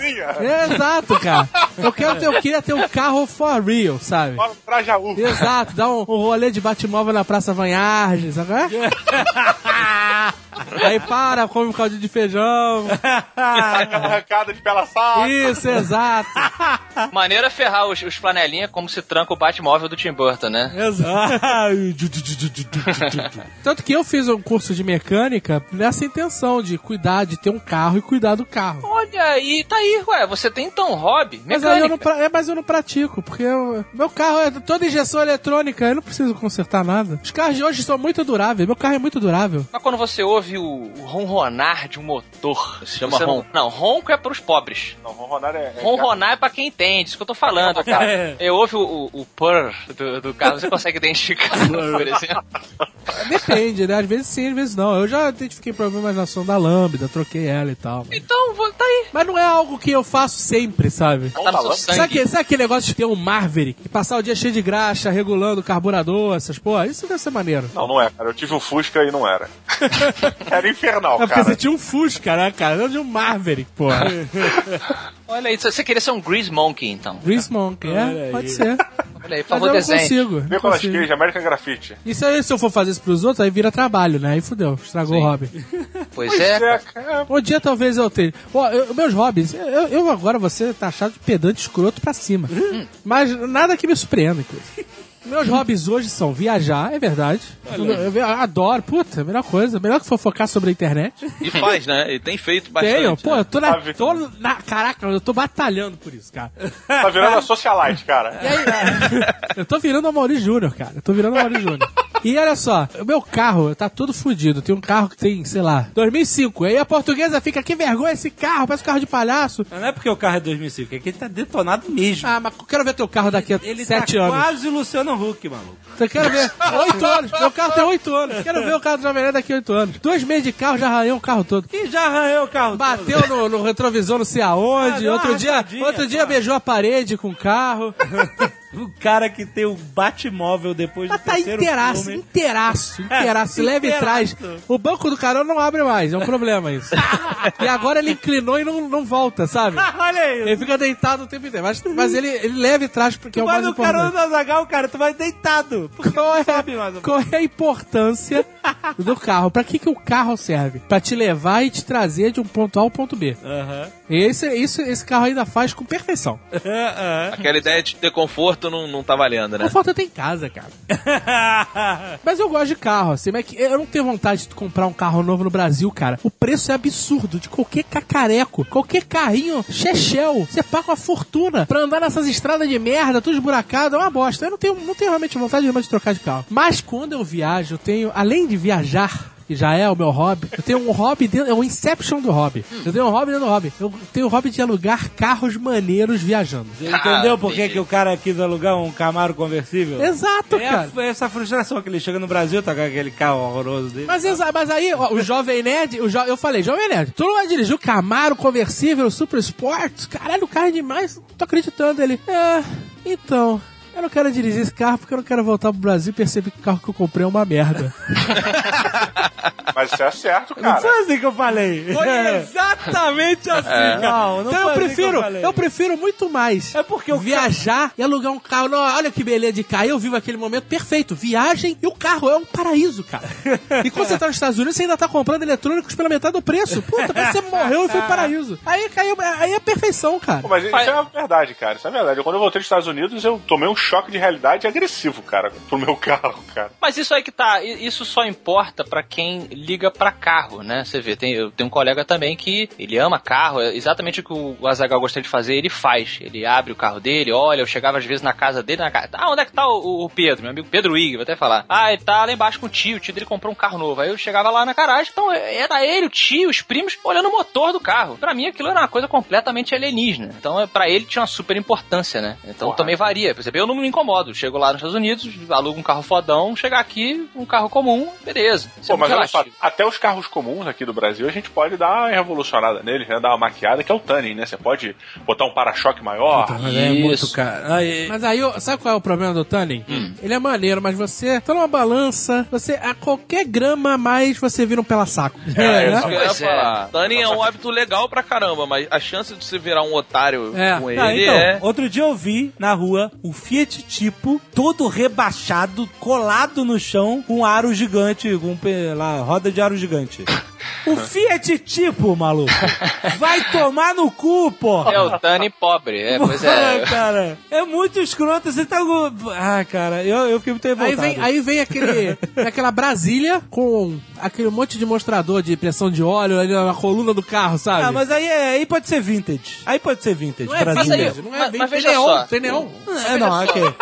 Exato, cara. Eu, quero ter, eu queria ter um carro for real, sabe? Pra Jaú. Exato, dá um, um rolê de Batmóvel na Praça Vanharges, sabe? Aí para, come um caldinho de feijão. Arrancada de pela sala. Isso, exato. Maneira é ferrar os, os flanelinha como se tranca o Batmóvel do Tim Burton, né? Exato. Tanto que eu fiz um curso de mecânica nessa intenção de cuidar, de ter um carro e cuidar do carro. Olha aí, tá aí, ué. Você tem então um hobby? Mas aí eu não, Mecânica. pra- é, mas eu não pratico, porque eu- meu carro é toda injeção eletrônica, eu não preciso consertar nada. Os carros de hoje são muito duráveis, meu carro é muito durável. Mas quando você ouve o, o ronronar de um motor, Se chama você não- ronco. Não, ronco é pros pobres. Não, ronronar é... é Ronronar é pra quem entende, isso que eu tô falando, cara. É. Eu ouve o, o, o purr do, do carro, você consegue identificar, por exemplo. Depende, né? Às vezes sim, às vezes não. Eu já identifiquei problemas na som da lâmpada, troquei ela e tal. Então, vou- tá aí. Mas não é algo que eu faço sempre, sabe? Tá no Sabe sangue. Sabe, que, sabe aquele negócio de ter um Marverick? E passar o dia cheio de graxa, regulando o carburador, essas porra? Isso deve ser maneiro. Não, não é, cara. Eu tive um Fusca e não era. era infernal, É porque cara. você tinha um Fusca, né, cara? Não de um Maverick, porra. Olha aí, você queria ser um Grease Monkey, então. Grease Monk, Olha é? Pode ser. Olha aí, por Mas favor, eu não consigo. Nicolas. Cage, American Graffiti. Isso aí, se eu for fazer isso pros outros, aí vira trabalho, né? Aí fudeu, estragou o hobby. Pois é. É, cara. Um dia talvez eu tenha. Ó, eu- meus hobbies, eu, eu agora vou ser taxado de pedante escroto pra cima. Mas nada que me surpreenda, inclusive. Meus hobbies hoje são viajar, é verdade. Eu, adoro, puta, melhor coisa. Melhor que fofocar sobre a internet. E faz, né? E tem feito bastante. Tenho, pô, né? eu tô na, Tá tô na. Caraca, eu tô batalhando por isso, cara. Tá virando a socialite, cara. E aí, eu tô virando a Maurício Júnior, cara. Eu tô virando a Maurício Júnior. E olha só, o meu carro tá todo fudido. Tem um carro que tem, sei lá, 2005. Aí a portuguesa fica, que vergonha esse carro, parece um carro de palhaço. Não é porque o carro é 2005, é que ele tá detonado mesmo. Ah, mas eu quero ver teu carro daqui a Ele sete tá anos. quase Luciano Huck, maluco. Você quer ver? Oito anos. Meu carro tem oito anos. Quero ver o carro do Jovem Nerd daqui a oito anos. Dois meses de carro, já arranhou o carro todo. E já arranhou o carro Bateu no, no retrovisor não sei Ah, aonde. uma outro dia, outro dia beijou a parede com o carro. O cara que tem o Batmóvel depois do Mas tá terceiro inteiraço, filme. inteiraço, inteiraço. Se leve e Inteiraço. traz. O banco do carona não abre mais, é um problema isso. e agora ele inclinou e não, não volta, sabe? Olha aí. Ele fica deitado o tempo inteiro. Mas, mas ele, ele leva e traz porque é o mais no carona importante. da Zagal, cara, tu vai deitado. Porque Qual não sabe é, mais qual é a importância do carro? Pra que, que o carro serve? Pra te levar e te trazer de um ponto A ao ponto B. E esse, isso, esse carro ainda faz com perfeição. É, Aquela ideia de ter conforto não, não tá valendo, né? A tem em casa, cara. é. Mas eu gosto de carro, assim, mas que- eu não tenho vontade de comprar um carro novo no Brasil, cara. O preço é absurdo de qualquer cacareco, qualquer carrinho Chechel. Você paga uma fortuna pra andar nessas estradas de merda, tudo esburacado, é uma bosta. Eu não tenho, não tenho realmente vontade de trocar de carro. Mas quando eu viajo, eu tenho, além de viajar, que já é o meu hobby, eu tenho um hobby dentro, é um inception do hobby. Eu tenho um hobby dentro do hobby. Eu tenho o hobby de alugar carros maneiros viajando. Você entendeu por que, que o cara quis alugar um Camaro conversível? Exato, É cara. a- essa frustração que ele chega no Brasil, tá com aquele carro horroroso dele. Mas, exa- mas aí, ó, o Jovem Nerd, o jo- eu falei, Jovem Nerd, tu não vai dirigir o Camaro conversível Super Sport? Caralho, o carro é demais, não tô acreditando. Ele, é, então, eu não quero dirigir esse carro porque eu não quero voltar pro Brasil e perceber que o carro que eu comprei é uma merda. Mas isso é certo, Não cara. foi assim que eu falei. Foi exatamente assim, cara. Não, não então foi eu assim que prefiro, eu falei. eu prefiro muito mais É porque viajar e alugar um carro. Não, olha que beleza de carro. Eu vivo aquele momento perfeito. Viagem e o carro é um paraíso, cara. E quando você tá nos Estados Unidos, você ainda tá comprando eletrônicos pela metade do preço. Puta, você morreu e foi paraíso. Aí caiu, aí é perfeição, cara. Pô, Mas isso é verdade, cara. Isso é verdade. Quando eu voltei dos Estados Unidos, eu tomei um choque de realidade agressivo, cara, pro meu carro, cara. Mas isso aí que tá, isso só importa pra quem liga pra carro, né? Você vê, tem, eu tenho um colega também que ele ama carro, é exatamente o que o Azagal gostaria de fazer, ele faz. Ele abre o carro dele, olha, eu chegava às vezes na casa dele, na casa. Ah, onde é que tá o, o Pedro, meu amigo Pedro Ig, vou até falar. Ah, ele tá lá embaixo com o tio, o tio dele comprou um carro novo. Aí eu chegava lá na garagem, então era ele, o tio, os primos, olhando o motor do carro. Pra mim aquilo era uma coisa completamente alienígena. Então, é, pra ele tinha uma super importância, né? Então Porra. também varia. Por exemplo, eu não me incomodo. Chego lá nos Estados Unidos, alugo um carro fodão, chegar aqui, um carro comum, beleza. É Pô, mas olha só, até os carros comuns aqui do Brasil, a gente pode dar uma revolucionada neles, né? Dar uma maquiada, que é o tanning, né? Você pode botar um para-choque maior. Mas é muito caro. Aí, Mas aí, ó, sabe qual é o problema do Tanning? Hum. Ele é maneiro, mas você tá numa balança, você, a qualquer grama a mais, você vira um pela-saco. É, né? Eu ia Pois é. falar. Tanning é um hábito legal pra caramba, mas a chance de você virar um otário É. com Ah, ele então, é. outro dia eu vi na rua um Fiat Tipo todo rebaixado, colado no chão, com aro gigante, com lá, roda de aro gigante. O Fiat Tipo, maluco, vai tomar no cu, porra. É o Tani pobre, é, pois é. cara, é muito escroto, você tá com... Ah, cara, eu, eu fiquei muito Aí revoltado. vem, aí vem aquele, aquela Brasília com aquele monte de mostrador de pressão de óleo ali na coluna do carro, sabe? Ah, mas aí, é, aí pode ser vintage. Aí pode ser vintage. não é Brasil. mas aí- vintage, não é mas- vintage. mas tem veja neon, só. tem neon. É, não, ok.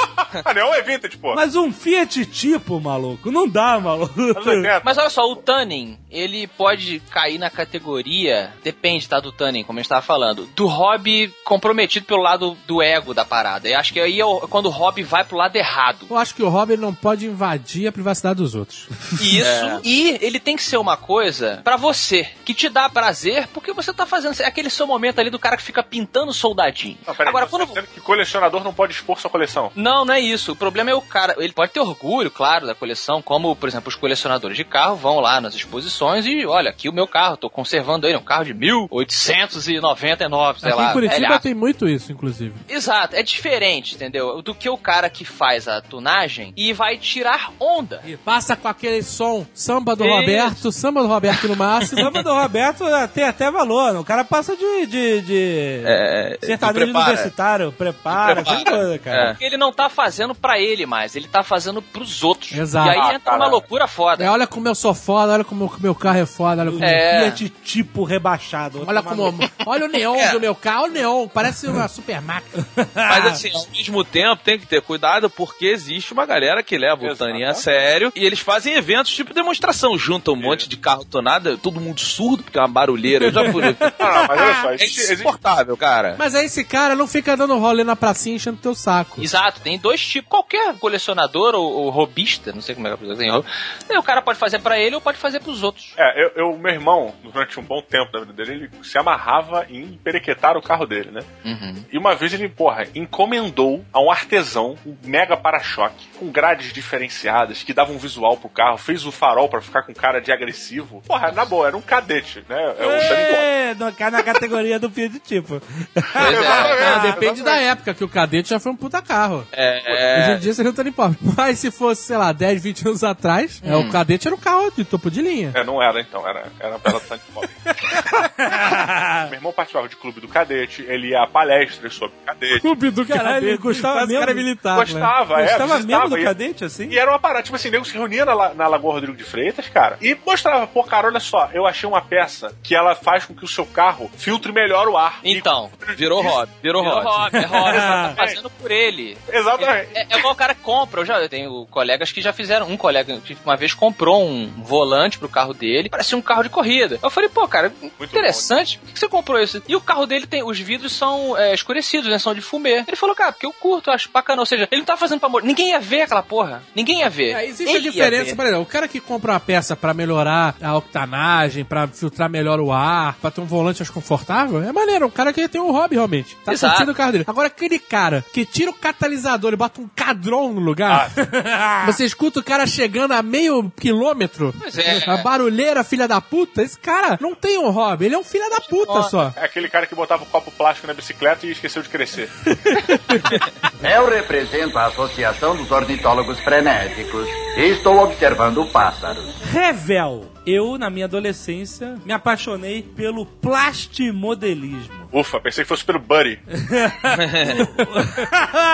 Ah, não, é vintage, pô. Mas um Fiat Tipo, maluco, não dá, maluco. Anos 80. Mas olha só, o Tanning, ele pode cair na categoria, depende, tá, do Tanning, como a gente tava falando, do hobby comprometido pelo lado do ego da parada. Eu acho que aí é o- quando o hobby vai pro lado errado. Eu acho que o hobby não pode invadir a privacidade dos outros. Isso. E ele tem que ser uma coisa pra você, que te dá prazer, porque você tá fazendo é aquele seu momento ali do cara que fica pintando soldadinho. Não, peraí, Agora, você quando. tá dizendo que colecionador não pode expor sua coleção. Não, não é isso. O problema é o cara. Ele pode ter orgulho, claro, da coleção, como, por exemplo, os colecionadores de carro vão lá nas exposições e olha, aqui o meu carro, tô conservando ele, é um carro de 1899, sei Aqui lá. em Curitiba velhaço. tem muito isso, inclusive. Exato, é diferente, entendeu? Do que o cara que faz a tunagem e vai tirar onda. E passa com aquele som samba do Isso. Roberto, samba do Roberto no máximo. Samba do Roberto tem até valor. O cara passa de, de, de É, sertanejo prepara. universitário, prepara, prepara. coisas, cara. Porque ele não tá fazendo pra ele mais, ele tá fazendo pros outros. Exato. E aí Ah, entra uma loucura foda. É, olha como eu sou foda, olha como o meu carro é foda, olha como... É. Fiat tipo rebaixado. Olha como... Olha o neon do meu carro, olha o neon, parece uma super máquina. Mas assim, ao mesmo tempo tem que ter cuidado porque existe uma galera que leva o Exato. Taninho a sério e eles fazem eventos tipo demonstração, juntam um monte de carro tonado, todo mundo surdo porque é uma barulheira. Eu já fui. Ah, mas olha só, É existe, insuportável, cara. Mas aí esse cara não fica dando rolê na pracinha enchendo teu saco. Exato, tem dois tipos. Qualquer colecionador ou, ou robista, não sei como é que tem roubo, o cara pode fazer pra ele ou pode fazer pros outros. É, eu, eu- meu irmão, durante um bom tempo da vida dele, ele se amarrava em perequetar o carro dele, né? Uhum. E uma vez ele, porra, encomendou a um artesão um mega para-choque com grades diferenciadas que davam um visual pro carro, fez o farol pra ficar com cara de agressivo. Porra, na boa, era um cadete, né? É o Boy. É, não cai na categoria do Fiat tipo. Pois é. É, depende da época, que o cadete já foi um puta carro. Hoje É, em dia seria um Tony Pop. Mas se fosse, sei lá, 10, 20 anos atrás, é, o cadete era um carro de topo de linha. É, não era então, era, era pela Tank Pop. Meu irmão participava de clube do cadete, ele ia a palestras sobre cadete. Clube do Caralho, ele gostava mesmo? cara militar, né? Gostava, é, Gostava visitava, mesmo do cadete, assim? E era uma parada, tipo assim, nego se reunia na, na Lagoa Rodrigo de Freitas, cara, e mostrava, pô, cara, olha só, eu achei uma peça que ela faz com que o seu carro filtre melhor o ar. Então, Virou hobby, virou virou hobby. hobby, é hobby, tá fazendo por ele. Exatamente. É, é igual o cara que compra. Eu já eu tenho colegas que já fizeram. Um colega que uma vez comprou um volante pro carro dele. Parecia um carro de corrida. Eu falei, pô, cara, interessante. Por que você comprou isso? E o carro dele tem. Os vidros são é, escurecidos, né? São de fumê. Ele falou, cara, porque eu curto, eu acho bacana. Ou seja, ele não tá fazendo pra. Ninguém ia ver aquela porra. Ninguém ia ver. É, existe Ele a diferença, por exemplo, o cara que compra uma peça pra melhorar a octanagem, pra filtrar melhor o ar, pra ter um volante mais confortável, é maneiro. O cara que tem um hobby realmente. Tá Exato. curtindo o carro dele. Agora, aquele cara que tira o catalisador e bota um cadrão no lugar, você escuta o cara chegando a meio quilômetro, Pois é. a barulheira, filha da puta, esse cara não tem um hobby, ele é um filho da puta só. É aquele cara que botava o copo plástico na bicicleta e esqueceu de crescer. Eu represento a Associação dos Ornitólogos Frenéticos e estou observando pássaros. Revel. Eu, na minha adolescência, me apaixonei pelo plastimodelismo. Ufa, pensei que fosse pelo Buddy.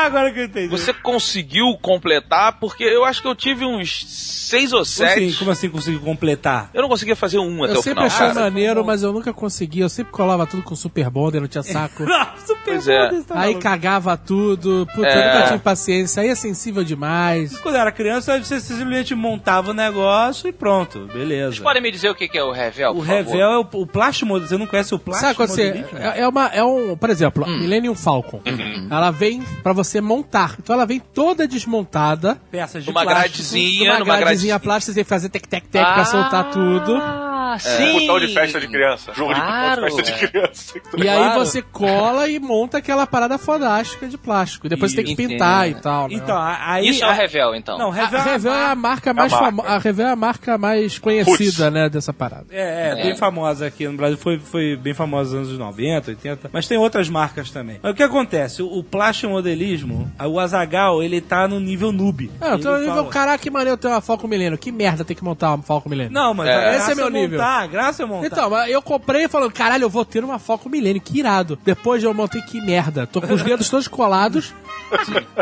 Agora que eu entendi. Você conseguiu completar, porque eu acho que eu tive uns seis ou Como sete. assim, como assim conseguiu completar? Eu não conseguia fazer um até Eu o sempre final. achei cara. maneiro, mas eu nunca conseguia. Eu sempre colava tudo com super bonder, não tinha saco. Super Pois é. foda, tá Aí cagava tudo. Puta, eu É. nunca tive paciência. Aí é sensível demais. Quando eu era criança, você simplesmente montava o negócio e pronto, beleza. Vocês podem me dizer o que é o Revel? O por favor? Revel é o, o plastimodelismo. Você não conhece o Sabe quando você. plastimodelismo? É, é uma, é um. Por exemplo, Hum. Millennium Falcon. Uhum. Ela vem pra você montar. Então ela vem toda desmontada. Peças de Numa plástico. gradezinha, Uma gradezinha gradezinha. plástica, você tem que fazer tec-tec-tec pra soltar tudo. Ah, Um sim. botão de festa de criança. Jogo Claro. de botão de festa de criança. E aí Claro. você cola e monta aquela parada fodástica de plástico. E depois você tem que Entendo. pintar e tal. né? Então, a- aí... Isso é o a- Revel, então. Não, A Revel, Revel é a marca mais marca. famosa. A Revel é a marca mais conhecida, né, dessa parada. É, é, bem famosa aqui no Brasil. Foi, foi bem famosa nos anos 90, 80. Mas tem outras marcas também. Mas o que acontece? O, o plastimodelismo, o Azagal, ele tá no nível noob. Ah, eu tô no nível, fala- caraca, que maneiro ter uma Falcon Milênio. Que merda ter que montar uma Falcon Milênio. Não, mas É. graça Esse é meu nível. montar, a graça é montar. Então, mas eu comprei falando, caralho, eu vou ter uma Falcon Milênio, que irado. Depois eu montei, que merda. Tô com os dedos todos colados,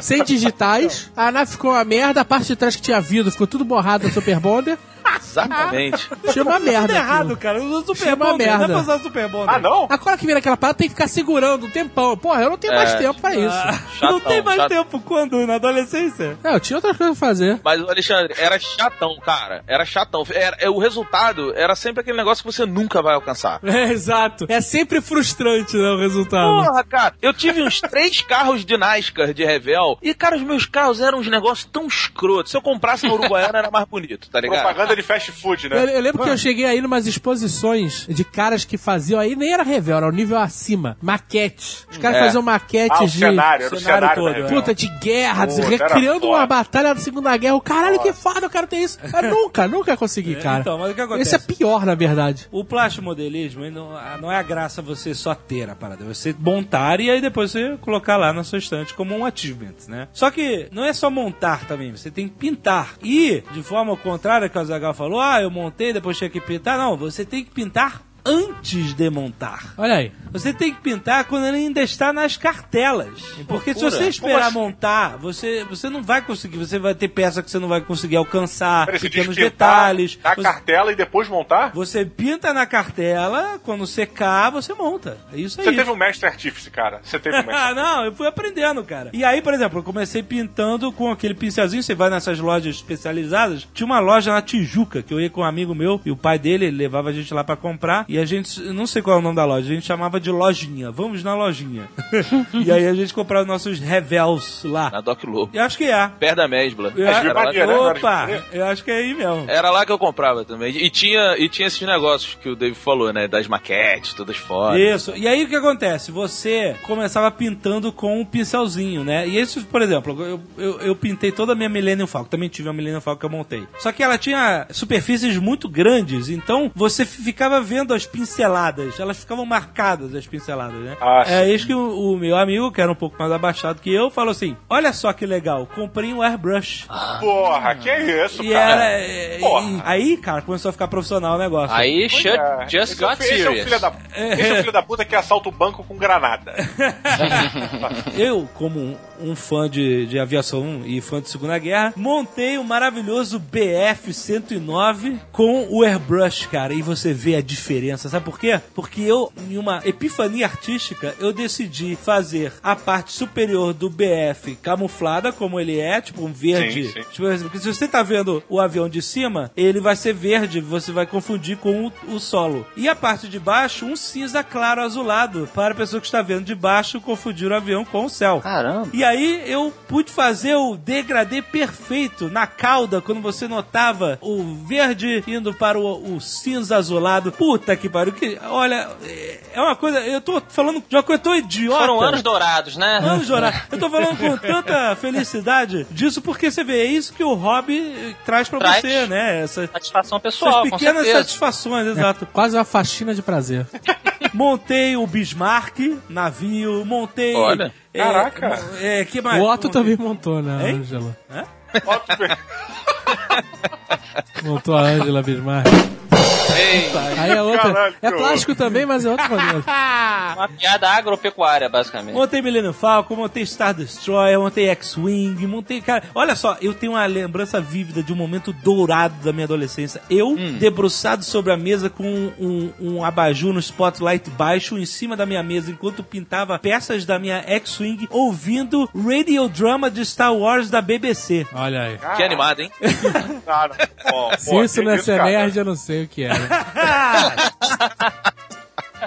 sem digitais. A nave ficou uma merda, a parte de trás que tinha vidro ficou tudo borrado no Super Bonder. Exatamente. Tinha uma tudo merda. errado, aquilo. cara. Eu uso Super Chama Bonder. Não merda. dá pra usar o Super Bonder. Ah, não? Agora que vira aquela parada, tem que ficar segurando um tempão. Porra, eu não tenho mais É. tempo pra isso. Ah, Chatão, não tem mais tempo. Quando? Na adolescência? É, eu tinha outras coisas pra fazer. Mas, Alexandre, era chatão, cara. Era chatão. Era, é, o resultado era sempre aquele negócio que você nunca vai alcançar. É, exato. É sempre frustrante, né, o resultado. Porra, cara, eu tive uns três carros de NASCAR de Revel e, cara, os meus carros eram uns negócios tão escrotos. Se eu comprasse na Uruguaiana era mais bonito, tá ligado? Propaganda de fast food, Eu, né? eu lembro que eu cheguei aí numas exposições de caras que faziam aí, nem era revel, era o nível acima. Maquete. Os caras É. faziam maquetes Ah, de. cenário, cenário cenário todo, é. Puta, de guerra, Puta, recriando uma batalha da Segunda Guerra. O caralho, que foda, eu quero ter isso. Eu nunca, nunca consegui, cara. Então, mas o que acontece? Esse é pior, na verdade. O plastimodelismo ele não, ah, não é a graça você só ter a parada, é você montar e aí depois você colocar lá na sua estante como um achievement, né? Só que não é só montar também, você tem que pintar. E, de forma contrária que o Azagal falou, ah, eu montei, depois tinha que pintar. Não, você tem que pintar antes de montar. Olha aí. Você tem que pintar quando ele ainda está nas cartelas. Porque se você esperar Como assim? montar, você, você não vai conseguir. Você vai ter peça que você não vai conseguir alcançar, pequenos pintar detalhes. Na Você- cartela e depois montar? você pinta na cartela, quando secar, você monta. É isso aí. Você teve um mestre artífice, cara. Você teve um mestre Ah, não, eu fui aprendendo, cara. E aí, por exemplo, eu comecei pintando com aquele pincelzinho. Você vai nessas lojas especializadas. Tinha uma loja na Tijuca que eu ia com um amigo meu e o pai dele ele levava a gente lá pra comprar. E a gente, não sei qual é o nome da loja, a gente chamava de lojinha. Vamos na lojinha. e aí a gente comprava nossos revels lá. Na Doc Lobo. Eu acho que é. Perto da Mesbla. Eu acho- né? Opa, eu acho que é aí mesmo. Era lá que eu comprava também. E tinha, e tinha esses negócios que o Dave falou, né? Das maquetes, todas fora. Isso. E aí o que acontece? Você começava pintando com um pincelzinho, né? E isso, por exemplo, eu, eu, eu pintei toda a minha Millennium Falcon. Também tive uma Millennium Falcon que eu montei. Só que ela tinha superfícies muito grandes, então você ficava vendo as as pinceladas. Elas ficavam marcadas, as pinceladas, né? Ah, é isso que o, o meu amigo, que era um pouco mais abaixado que eu, falou assim: Olha só que legal, comprei um airbrush. Porra, que é isso, e cara? era. Porra. e- aí, cara, começou a ficar profissional o negócio. Aí, shut, é. just esse é o got fi- esse é o serious. filho da, esse é o filho da puta que assalta o banco com granada. Eu, como um, um fã de, de aviação e fã de Segunda Guerra, montei o maravilhoso BF-109 com o airbrush, cara. E você vê a diferença. Sabe por quê? Porque eu, em uma epifania artística, eu decidi fazer a parte superior do BF camuflada, como ele é, tipo um verde. Sim, sim. Tipo, porque se você tá vendo o avião de cima, ele vai ser verde, você vai confundir com o, o solo. E a parte de baixo, um cinza claro azulado, para a pessoa que está vendo de baixo confundir o avião com o céu. Caramba. E aí eu pude fazer o degradê perfeito na cauda, quando você notava o verde indo para o, o cinza azulado. Puta que pariu. Que, olha, é- é uma coisa. Eu tô falando de uma coisa tão idiota. Foram anos dourados, né? Anos dourados. Eu tô falando com tanta felicidade disso porque você vê, é isso que o hobby traz pra Traz. você, né? Essa- Satisfação essas pessoal, com pequenas satisfações, exato. Quase uma faxina de prazer. Montei o Bismarck, navio, montei. Olha. é, Caraca. É, que mais? O Otto Montei- também montou, né, Hein? Ângela? Otto Montou a Ângela Bismarck. Ei, Aí é outra. Caralho, é plástico também, mas é outro modelo. uma piada agropecuária, basicamente. Montei Millennium Falcon, montei Star Destroyer, montei X-Wing, montei. Cara, olha só, eu tenho uma lembrança vívida de um momento dourado da minha adolescência. Eu, debruçado sobre a mesa com um, um abajur no spotlight baixo em cima da minha mesa, enquanto pintava peças da minha X-Wing, ouvindo radiodrama de Star Wars da BBC. Olha aí. Que animado, hein? Bom, Se pô, isso não é ser nerd, eu não sei o que era.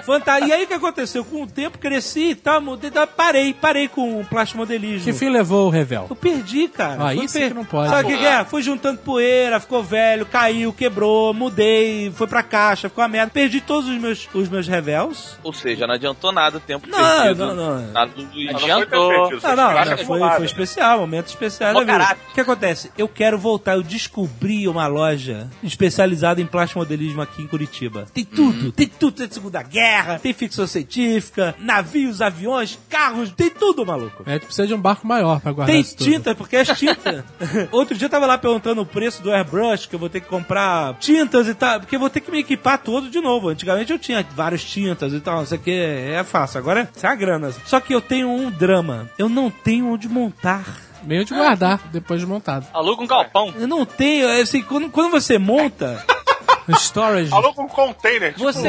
Fanta- E aí o que aconteceu? Com o tempo cresci e tal, mudei, parei, parei com o plastimodelismo. Que fim levou o Revel? Eu perdi, cara. Ah, isso per- que não pode. Sabe o que, que é? Fui juntando poeira, ficou velho, caiu, quebrou, mudei, foi pra caixa, ficou uma merda. Perdi todos os meus, os meus revels. Ou seja, não adiantou nada o tempo Não, perdido. não, não. Nada não foi Adiantou. Não, não, graça não, foi, foi especial, momento especial da vida. O que acontece? Eu quero voltar, eu descobri uma loja especializada em plastimodelismo aqui em Curitiba. Tem tudo, tem tudo, tem Segunda Guerra, tem ficção científica, navios, aviões, carros, tem tudo, maluco. A gente precisa de um barco maior pra guardar Tem isso tudo. tinta, porque as tintas. Outro dia eu tava lá perguntando o preço do airbrush, que eu vou ter que comprar tintas e tal, porque eu vou ter que me equipar todo de novo. Antigamente eu tinha várias tintas e tal, isso aqui é fácil. Agora é a grana. Só que eu tenho um drama. Eu não tenho onde montar. Meio de guardar, depois de montado. Aluga um galpão. Eu não tenho, é assim, quando, quando você monta, O storage. Falou com container. tipo, você.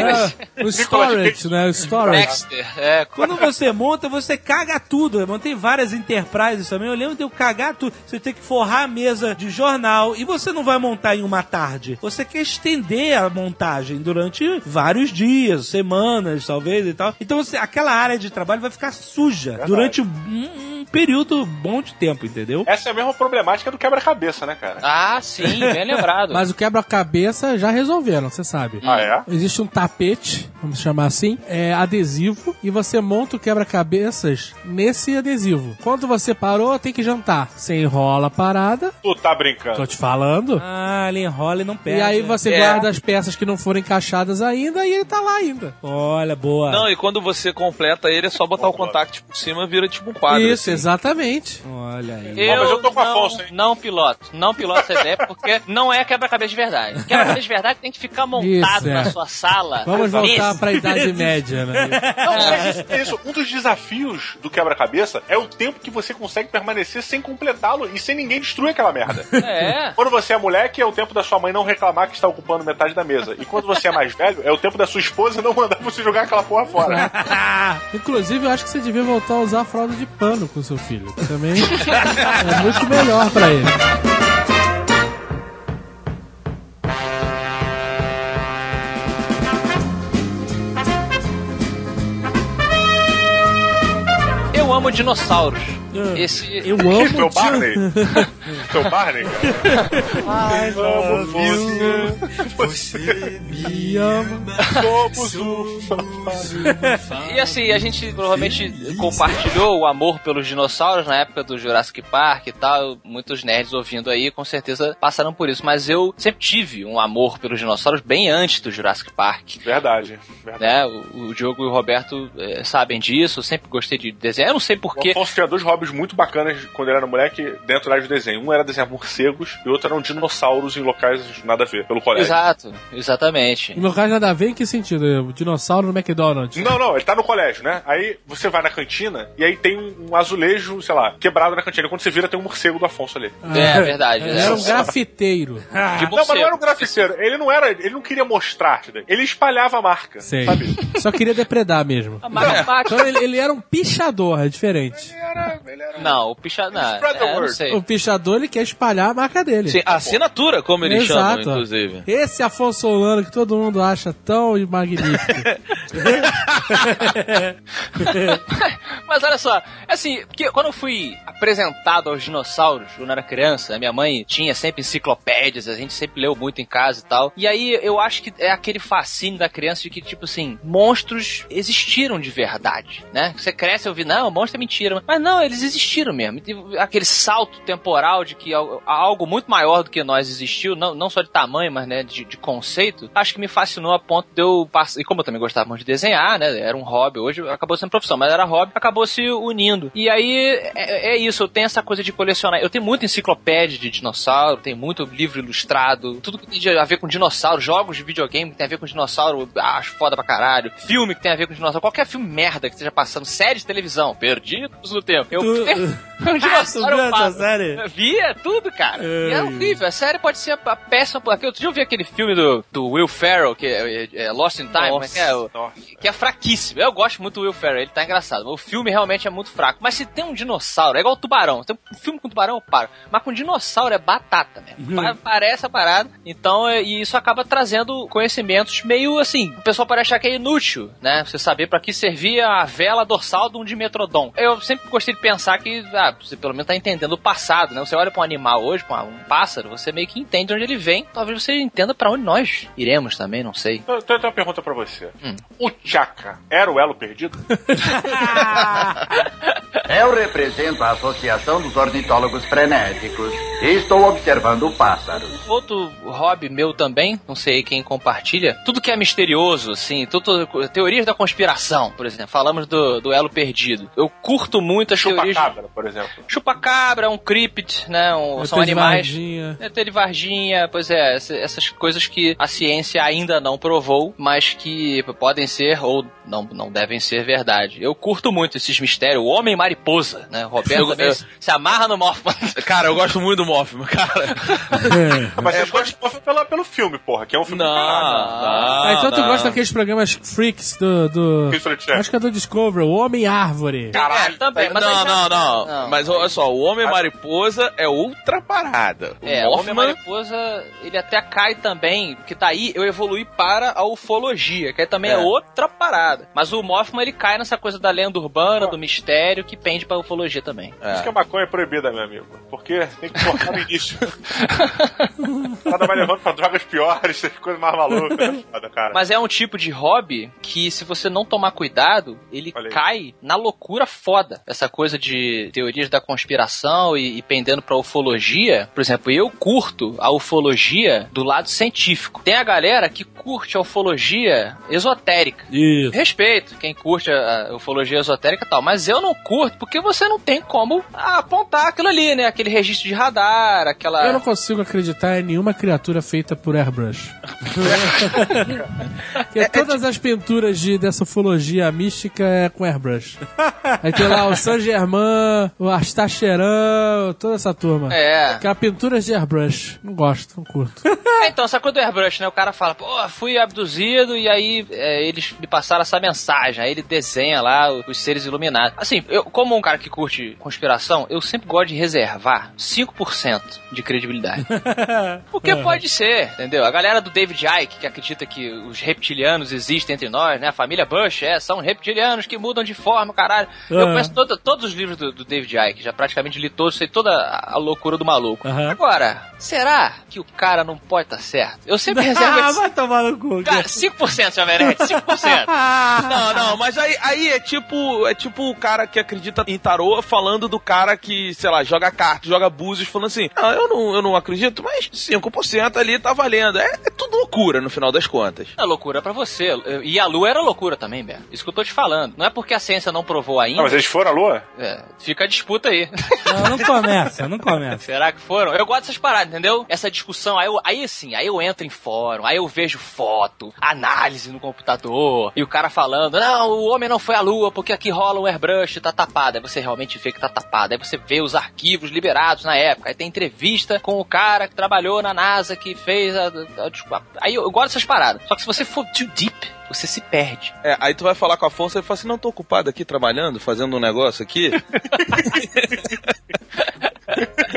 O storage, né? O storage. Dexter. É, Quando você monta, você caga tudo. Eu montei várias enterprises também. Eu lembro de eu cagar tudo. Você tem que forrar a mesa de jornal e você não vai montar em uma tarde. Você quer estender a montagem durante vários dias, semanas, talvez e tal. Então você, aquela área de trabalho vai ficar suja durante um, um período bom de tempo, entendeu? Essa é a mesma problemática do quebra-cabeça, né, cara? Ah, sim, bem lembrado. Mas o quebra-cabeça já resolveram, você sabe. Ah, é? Existe um tapete, vamos chamar assim, é adesivo, e você monta o quebra-cabeças nesse adesivo. Quando você parou, tem que jantar. Você enrola a parada, Tu tá brincando. tô te falando. Ah, ele enrola e não perde. E aí né? você É. guarda as peças que não foram encaixadas ainda e ele tá lá ainda. Olha, boa. Não, e quando você completa ele, é só botar o contact por cima, vira tipo um quadro. Isso, assim. exatamente. Olha aí. Eu, mas eu tô com não, Afonso, hein? não piloto. Não piloto essa ideia porque não é quebra-cabeça de verdade. Quebra-cabeça de verdade tem que ficar montado Isso, é. na sua sala. Vamos voltar Meses. pra Idade Média, né? Não, isso, é isso. Um dos desafios do quebra-cabeça é o tempo que você consegue permanecer sem completá-lo e sem ninguém destruir aquela merda. É. Quando você é moleque, é o tempo da sua mãe não reclamar que está ocupando metade da mesa. E quando você é mais velho, é o tempo da sua esposa não mandar você jogar aquela porra fora. Inclusive, eu acho que você devia voltar a usar a fralda de pano com seu filho. Também é muito melhor pra ele. Amo dinossauros. Esse. Eu é amo o Barney. Seu Barney. Ai, Vamos, Você me ama. Somos o E assim, a gente provavelmente compartilhou o amor pelos dinossauros na época do Jurassic Park e tal. Muitos nerds ouvindo aí, com certeza passaram por isso. Mas eu sempre tive um amor pelos dinossauros bem antes do Jurassic Park. Verdade, verdade. Né? O, o Diogo e o Roberto eh, sabem disso. Eu sempre gostei de desenhar. Eu não sei O porquê. Afonso tinha dois hobbies muito bacanas quando ele era moleque dentro da área de desenho. Um era desenhar morcegos e o outro eram dinossauros em locais nada a ver, pelo colégio. Exato, exatamente. Em locais nada a ver, em que sentido? O dinossauro no McDonald's. Não, não, ele tá no colégio, né? Aí você vai na cantina e aí tem um azulejo, sei lá, quebrado na cantina. Quando você vira, tem um morcego do Afonso ali. É, verdade. Ele era um grafiteiro. De Não, mas não era um grafiteiro. Ele não era, ele não queria mostrar, ele espalhava a marca. Sei. Sabe? Só queria depredar mesmo. A marca- marca- Então ele, ele era um pichador, é diferente. Ele era, ele era... Não, o picha... Não, Spread the é. O pichador, ele quer espalhar a marca dele. Sim, assinatura, como eles chamam, Exato. inclusive. Esse Afonso Solano que todo mundo acha tão magnífico. Mas olha só, assim, porque quando eu fui apresentado aos dinossauros, quando eu era criança, a minha mãe tinha sempre enciclopédias, a gente sempre leu muito em casa e tal. E aí eu acho que é aquele fascínio da criança de que, tipo assim, monstros existiram de verdade, né? Você cresce e ouve, não, monstro é mentira. Mas não, eles existiram mesmo. Aquele salto temporal de que al- algo muito maior do que nós existiu, não, não só de tamanho, mas né, de, de conceito, acho que me fascinou a ponto de eu passar. E como eu também gostava muito de desenhar, né? Era um hobby, hoje acabou sendo profissão, mas era hobby, acabou se unindo. E aí é, é isso, eu tenho essa coisa de colecionar. Eu tenho muita enciclopédia de dinossauro, tenho muito livro ilustrado, tudo que tem a ver com dinossauro, jogos de videogame que tem a ver com dinossauro, acho foda pra caralho. Filme que tem a ver com dinossauro, qualquer filme merda que esteja passando, série de televisão, perdidos no tempo. Eu Tu- um dinossauro essa série? Via tudo, cara. E é Ai. horrível. A série pode ser a péssima. Porque outro dia eu vi aquele filme do, do Will Ferrell, que é, é- é Lost in Time, como é que é? Nossa. que é fraquíssimo. Eu gosto muito do Will Ferrell, ele tá engraçado. O filme realmente é muito fraco. Mas se tem um dinossauro, é igual o tubarão. Tem um filme com tubarão, eu paro. Mas com dinossauro é batata, mesmo. Pa- Parece a parada. Então, é- e isso acaba trazendo conhecimentos meio assim. O pessoal pode achar que é inútil, né? Você saber pra que servia a vela dorsal de um dimetrodon. Eu sempre gostei de pensar que, ah, você pelo menos tá entendendo o passado, né? Você olha pra um animal hoje, pra um pássaro, você meio que entende onde ele vem. Talvez você entenda pra onde nós iremos também, não sei. Eu tenho uma pergunta pra você. Hum. O Chaka era o elo perdido? Eu represento a Associação dos Ornitólogos Frenéticos e estou observando pássaros. Outro hobby meu também, não sei quem compartilha, tudo que é misterioso, assim, tudo, teorias da conspiração, por exemplo. Falamos do, do elo perdido. Eu curto muito as teorias. Chupacabra, por exemplo. Chupacabra, um cryptid, né? um- são animais. Varginha. ET de Varginha, pois é, essa- essas coisas que a ciência ainda não provou, mas que podem ser ou não, não devem ser verdade. Eu curto muito esses mistérios. O Homem Mariposa, né? O Roberto Eu- também eu- se- amarra no Morph. Cara, eu gosto muito do Mothman, cara. Mas vocês gostam de pelo, pelo filme, porra, que é um filme Não, do caralho. Ah, então tu não. gosta daqueles programas freaks do. do... Channel. Acho que é do Discovery, o Homem Árvore. Caralho, É, também, mas não, já- não, não, Não. Mas olha só, o Homem-Mariposa é outra parada. O É, o Homem Mariposa, ele até cai também, porque tá aí, eu evolui para a ufologia, que aí também é, É. outra parada. Mas o Mothman, ele cai nessa coisa da lenda urbana, do mistério, que pende pra ufologia também. Por isso que a maconha é proibida, meu amigo. Porque tem que cortar no início. Nada vai levando pra drogas piores, coisa mais maluca. É foda, cara. Mas é um tipo de hobby que, se você não tomar cuidado, ele cai na loucura foda. Essa coisa de teorias da conspiração e, e pendendo pra ufologia. Por exemplo, eu curto a ufologia do lado científico. Tem a galera que curte a ufologia esotérica. Isso. Respeito quem curte a, ufologia esotérica e tal, mas eu não curto porque você não tem como apontar aquilo ali, né? Aquele registro de radar, aquela. Eu não consigo acreditar em nenhuma criatura feita por airbrush. Porque todas as pinturas de, dessa ufologia mística é com airbrush. Aí tem lá o Saint Germain, o Astacheran, toda essa turma. É. Aquela pinturas de airbrush. Não gosto, não curto. É, então, essa coisa do airbrush, né? O cara fala, pô, fui abduzido e aí é, eles me passaram essa mensagem. Aí ele desenha lá os seres iluminados. Assim, eu, como um cara que curte conspiração, eu sempre gosto de reservar 5% de credibilidade. Porque pode ser, entendeu? A galera do David Icke, que acredita que os reptilianos existem entre nós, né? A família Bush, é, são reptilianos que mudam de forma, caralho. Eu Aham. conheço todo- todos os livros do, do David Icke, já praticamente li todos, sei toda a loucura do maluco. Aham. Agora, será que o cara não pode estar certo? Eu sempre reservo Ah, esse... vai tomar no cu. Cara, 5%, Javerete, 5%. Não, não, mas aí, aí é tipo é tipo o cara que acredita em tarô falando do cara que, sei lá, joga cartas, joga búzios, falando assim, ah, eu não, eu não acredito, mas 5% ali tá valendo. É, é tudo loucura no final das contas. É loucura pra você. E a lua era loucura também, Beto. Isso que eu tô te falando. Não é porque a ciência não provou ainda. Não, mas eles foram à lua? É, fica a disputa aí. Não, não começa, não começa. Será que foram? Eu gosto dessas paradas, entendeu? Essa discussão, aí, eu, aí sim, aí eu entro em fórum, aí eu vejo foto, análise no computador, e o cara falando, não, o homem não foi à lua porque aqui rola um airbrush, tá tapado. Aí você realmente vê que tá tapado. Aí você vê os arquivos liberados na época. Aí tem entrevista com o cara que trabalhou na NASA, que fez a... a- a- aí eu, eu gosto dessas paradas. Só que se você for too deep, você se perde. É, aí tu vai falar com a Afonso e fala assim, não, tô ocupado aqui trabalhando, fazendo um negócio aqui.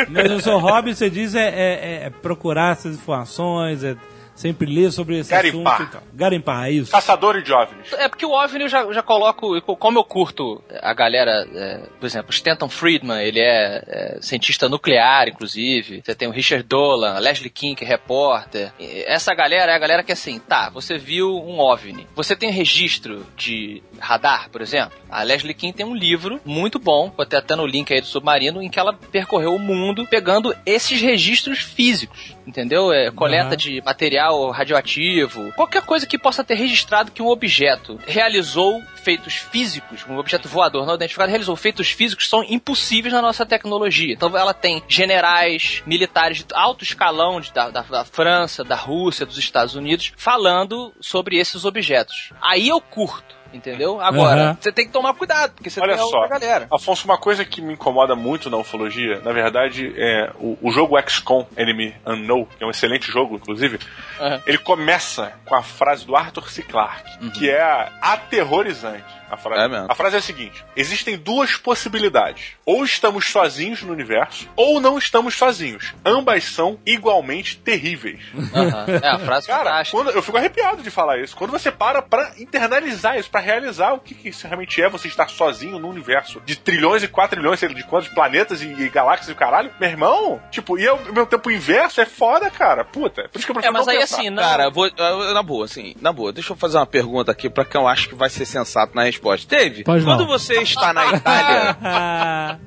Mas o seu hobby, você diz, é, é- é procurar essas informações, é sempre ler sobre esse Garimpar. assunto e tal. Garimpar, é isso. Caçador de OVNIs. É porque o OVNI eu já, já coloco, como eu curto a galera, é, por exemplo, Stanton Friedman, ele é, é, cientista nuclear, inclusive. Você tem o Richard Dolan, a Leslie King, que é repórter. E Essa galera é a galera que assim, tá, você viu um OVNI. Você tem registro de radar, por exemplo? A Leslie King tem um livro muito bom, vou ter até no link aí do Submarino, em que ela percorreu o mundo pegando esses registros físicos, entendeu? É, coleta Aham. de material radioativo, qualquer coisa que possa ter registrado que um objeto realizou feitos físicos, um objeto voador não identificado realizou feitos físicos são impossíveis na nossa tecnologia. Então ela tem generais, militares de alto escalão de- da, da- da França, da Rússia, dos Estados Unidos, falando sobre esses objetos. Aí eu curto. Entendeu? Agora, você tem que tomar cuidado, porque você Olha tem a só, outra galera. Afonso, uma coisa que me incomoda muito na ufologia, na verdade, é o, o jogo XCOM Enemy Unknown, que é um excelente jogo, inclusive, Aham. ele começa com a frase do Arthur C. Clarke, que é aterrorizante. A frase. É mesmo. a frase é a seguinte: existem duas possibilidades. Ou estamos sozinhos no universo, ou não estamos sozinhos. Ambas são igualmente terríveis. Aham. É a frase Cara, quando, eu fico arrepiado de falar isso. Quando você para pra internalizar isso, pra realizar o que, que isso realmente é você estar sozinho no universo de trilhões e quatrilhões, sei lá de quantos planetas e, e galáxias e o caralho, meu irmão, tipo, e ao meu tempo inverso é foda, cara. Puta. Por isso que eu É, prefiro mas não aí pensar. assim, não. Cara, vou, na boa, assim, na boa, deixa eu fazer uma pergunta aqui pra quem eu acho que vai ser sensato na resposta. Dave, Pois não. quando você está na Itália,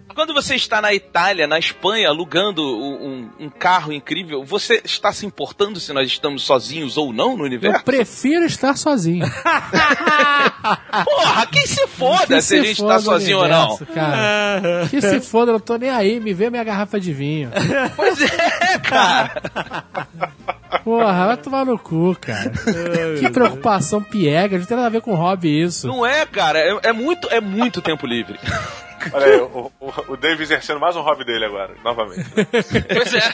quando você está na Itália, na Espanha, alugando um, um carro incrível, você está se importando se nós estamos sozinhos ou não no Eu universo? prefiro estar sozinho. Porra, quem se foda Que se a gente tá o sozinho ou não? universo, Cara. Que se foda, eu não tô nem aí. Me vê minha garrafa de vinho. Pois é, cara. Porra, vai tomar no cu, cara. que preocupação piega. Não tem nada a ver com hobby isso. Não é, cara, é, é muito, é muito tempo livre. Olha aí, o, o, o Dave exercendo mais um hobby dele agora, novamente. Pois é.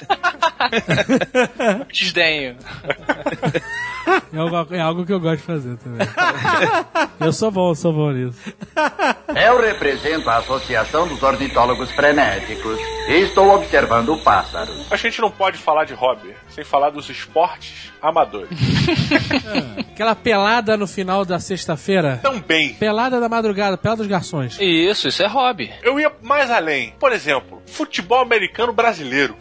Desdenho. É algo, é algo que eu gosto de fazer também. Eu sou bom, sou bom nisso. Eu represento a Associação dos Ornitólogos Frenéticos e estou observando pássaros. A gente não pode falar de hobby sem falar dos esportes amadores. Aquela pelada no final da sexta-feira. Também. Pelada da madrugada, pelada dos garçons. Isso, isso é hobby. Eu ia mais além. Por exemplo, futebol americano brasileiro.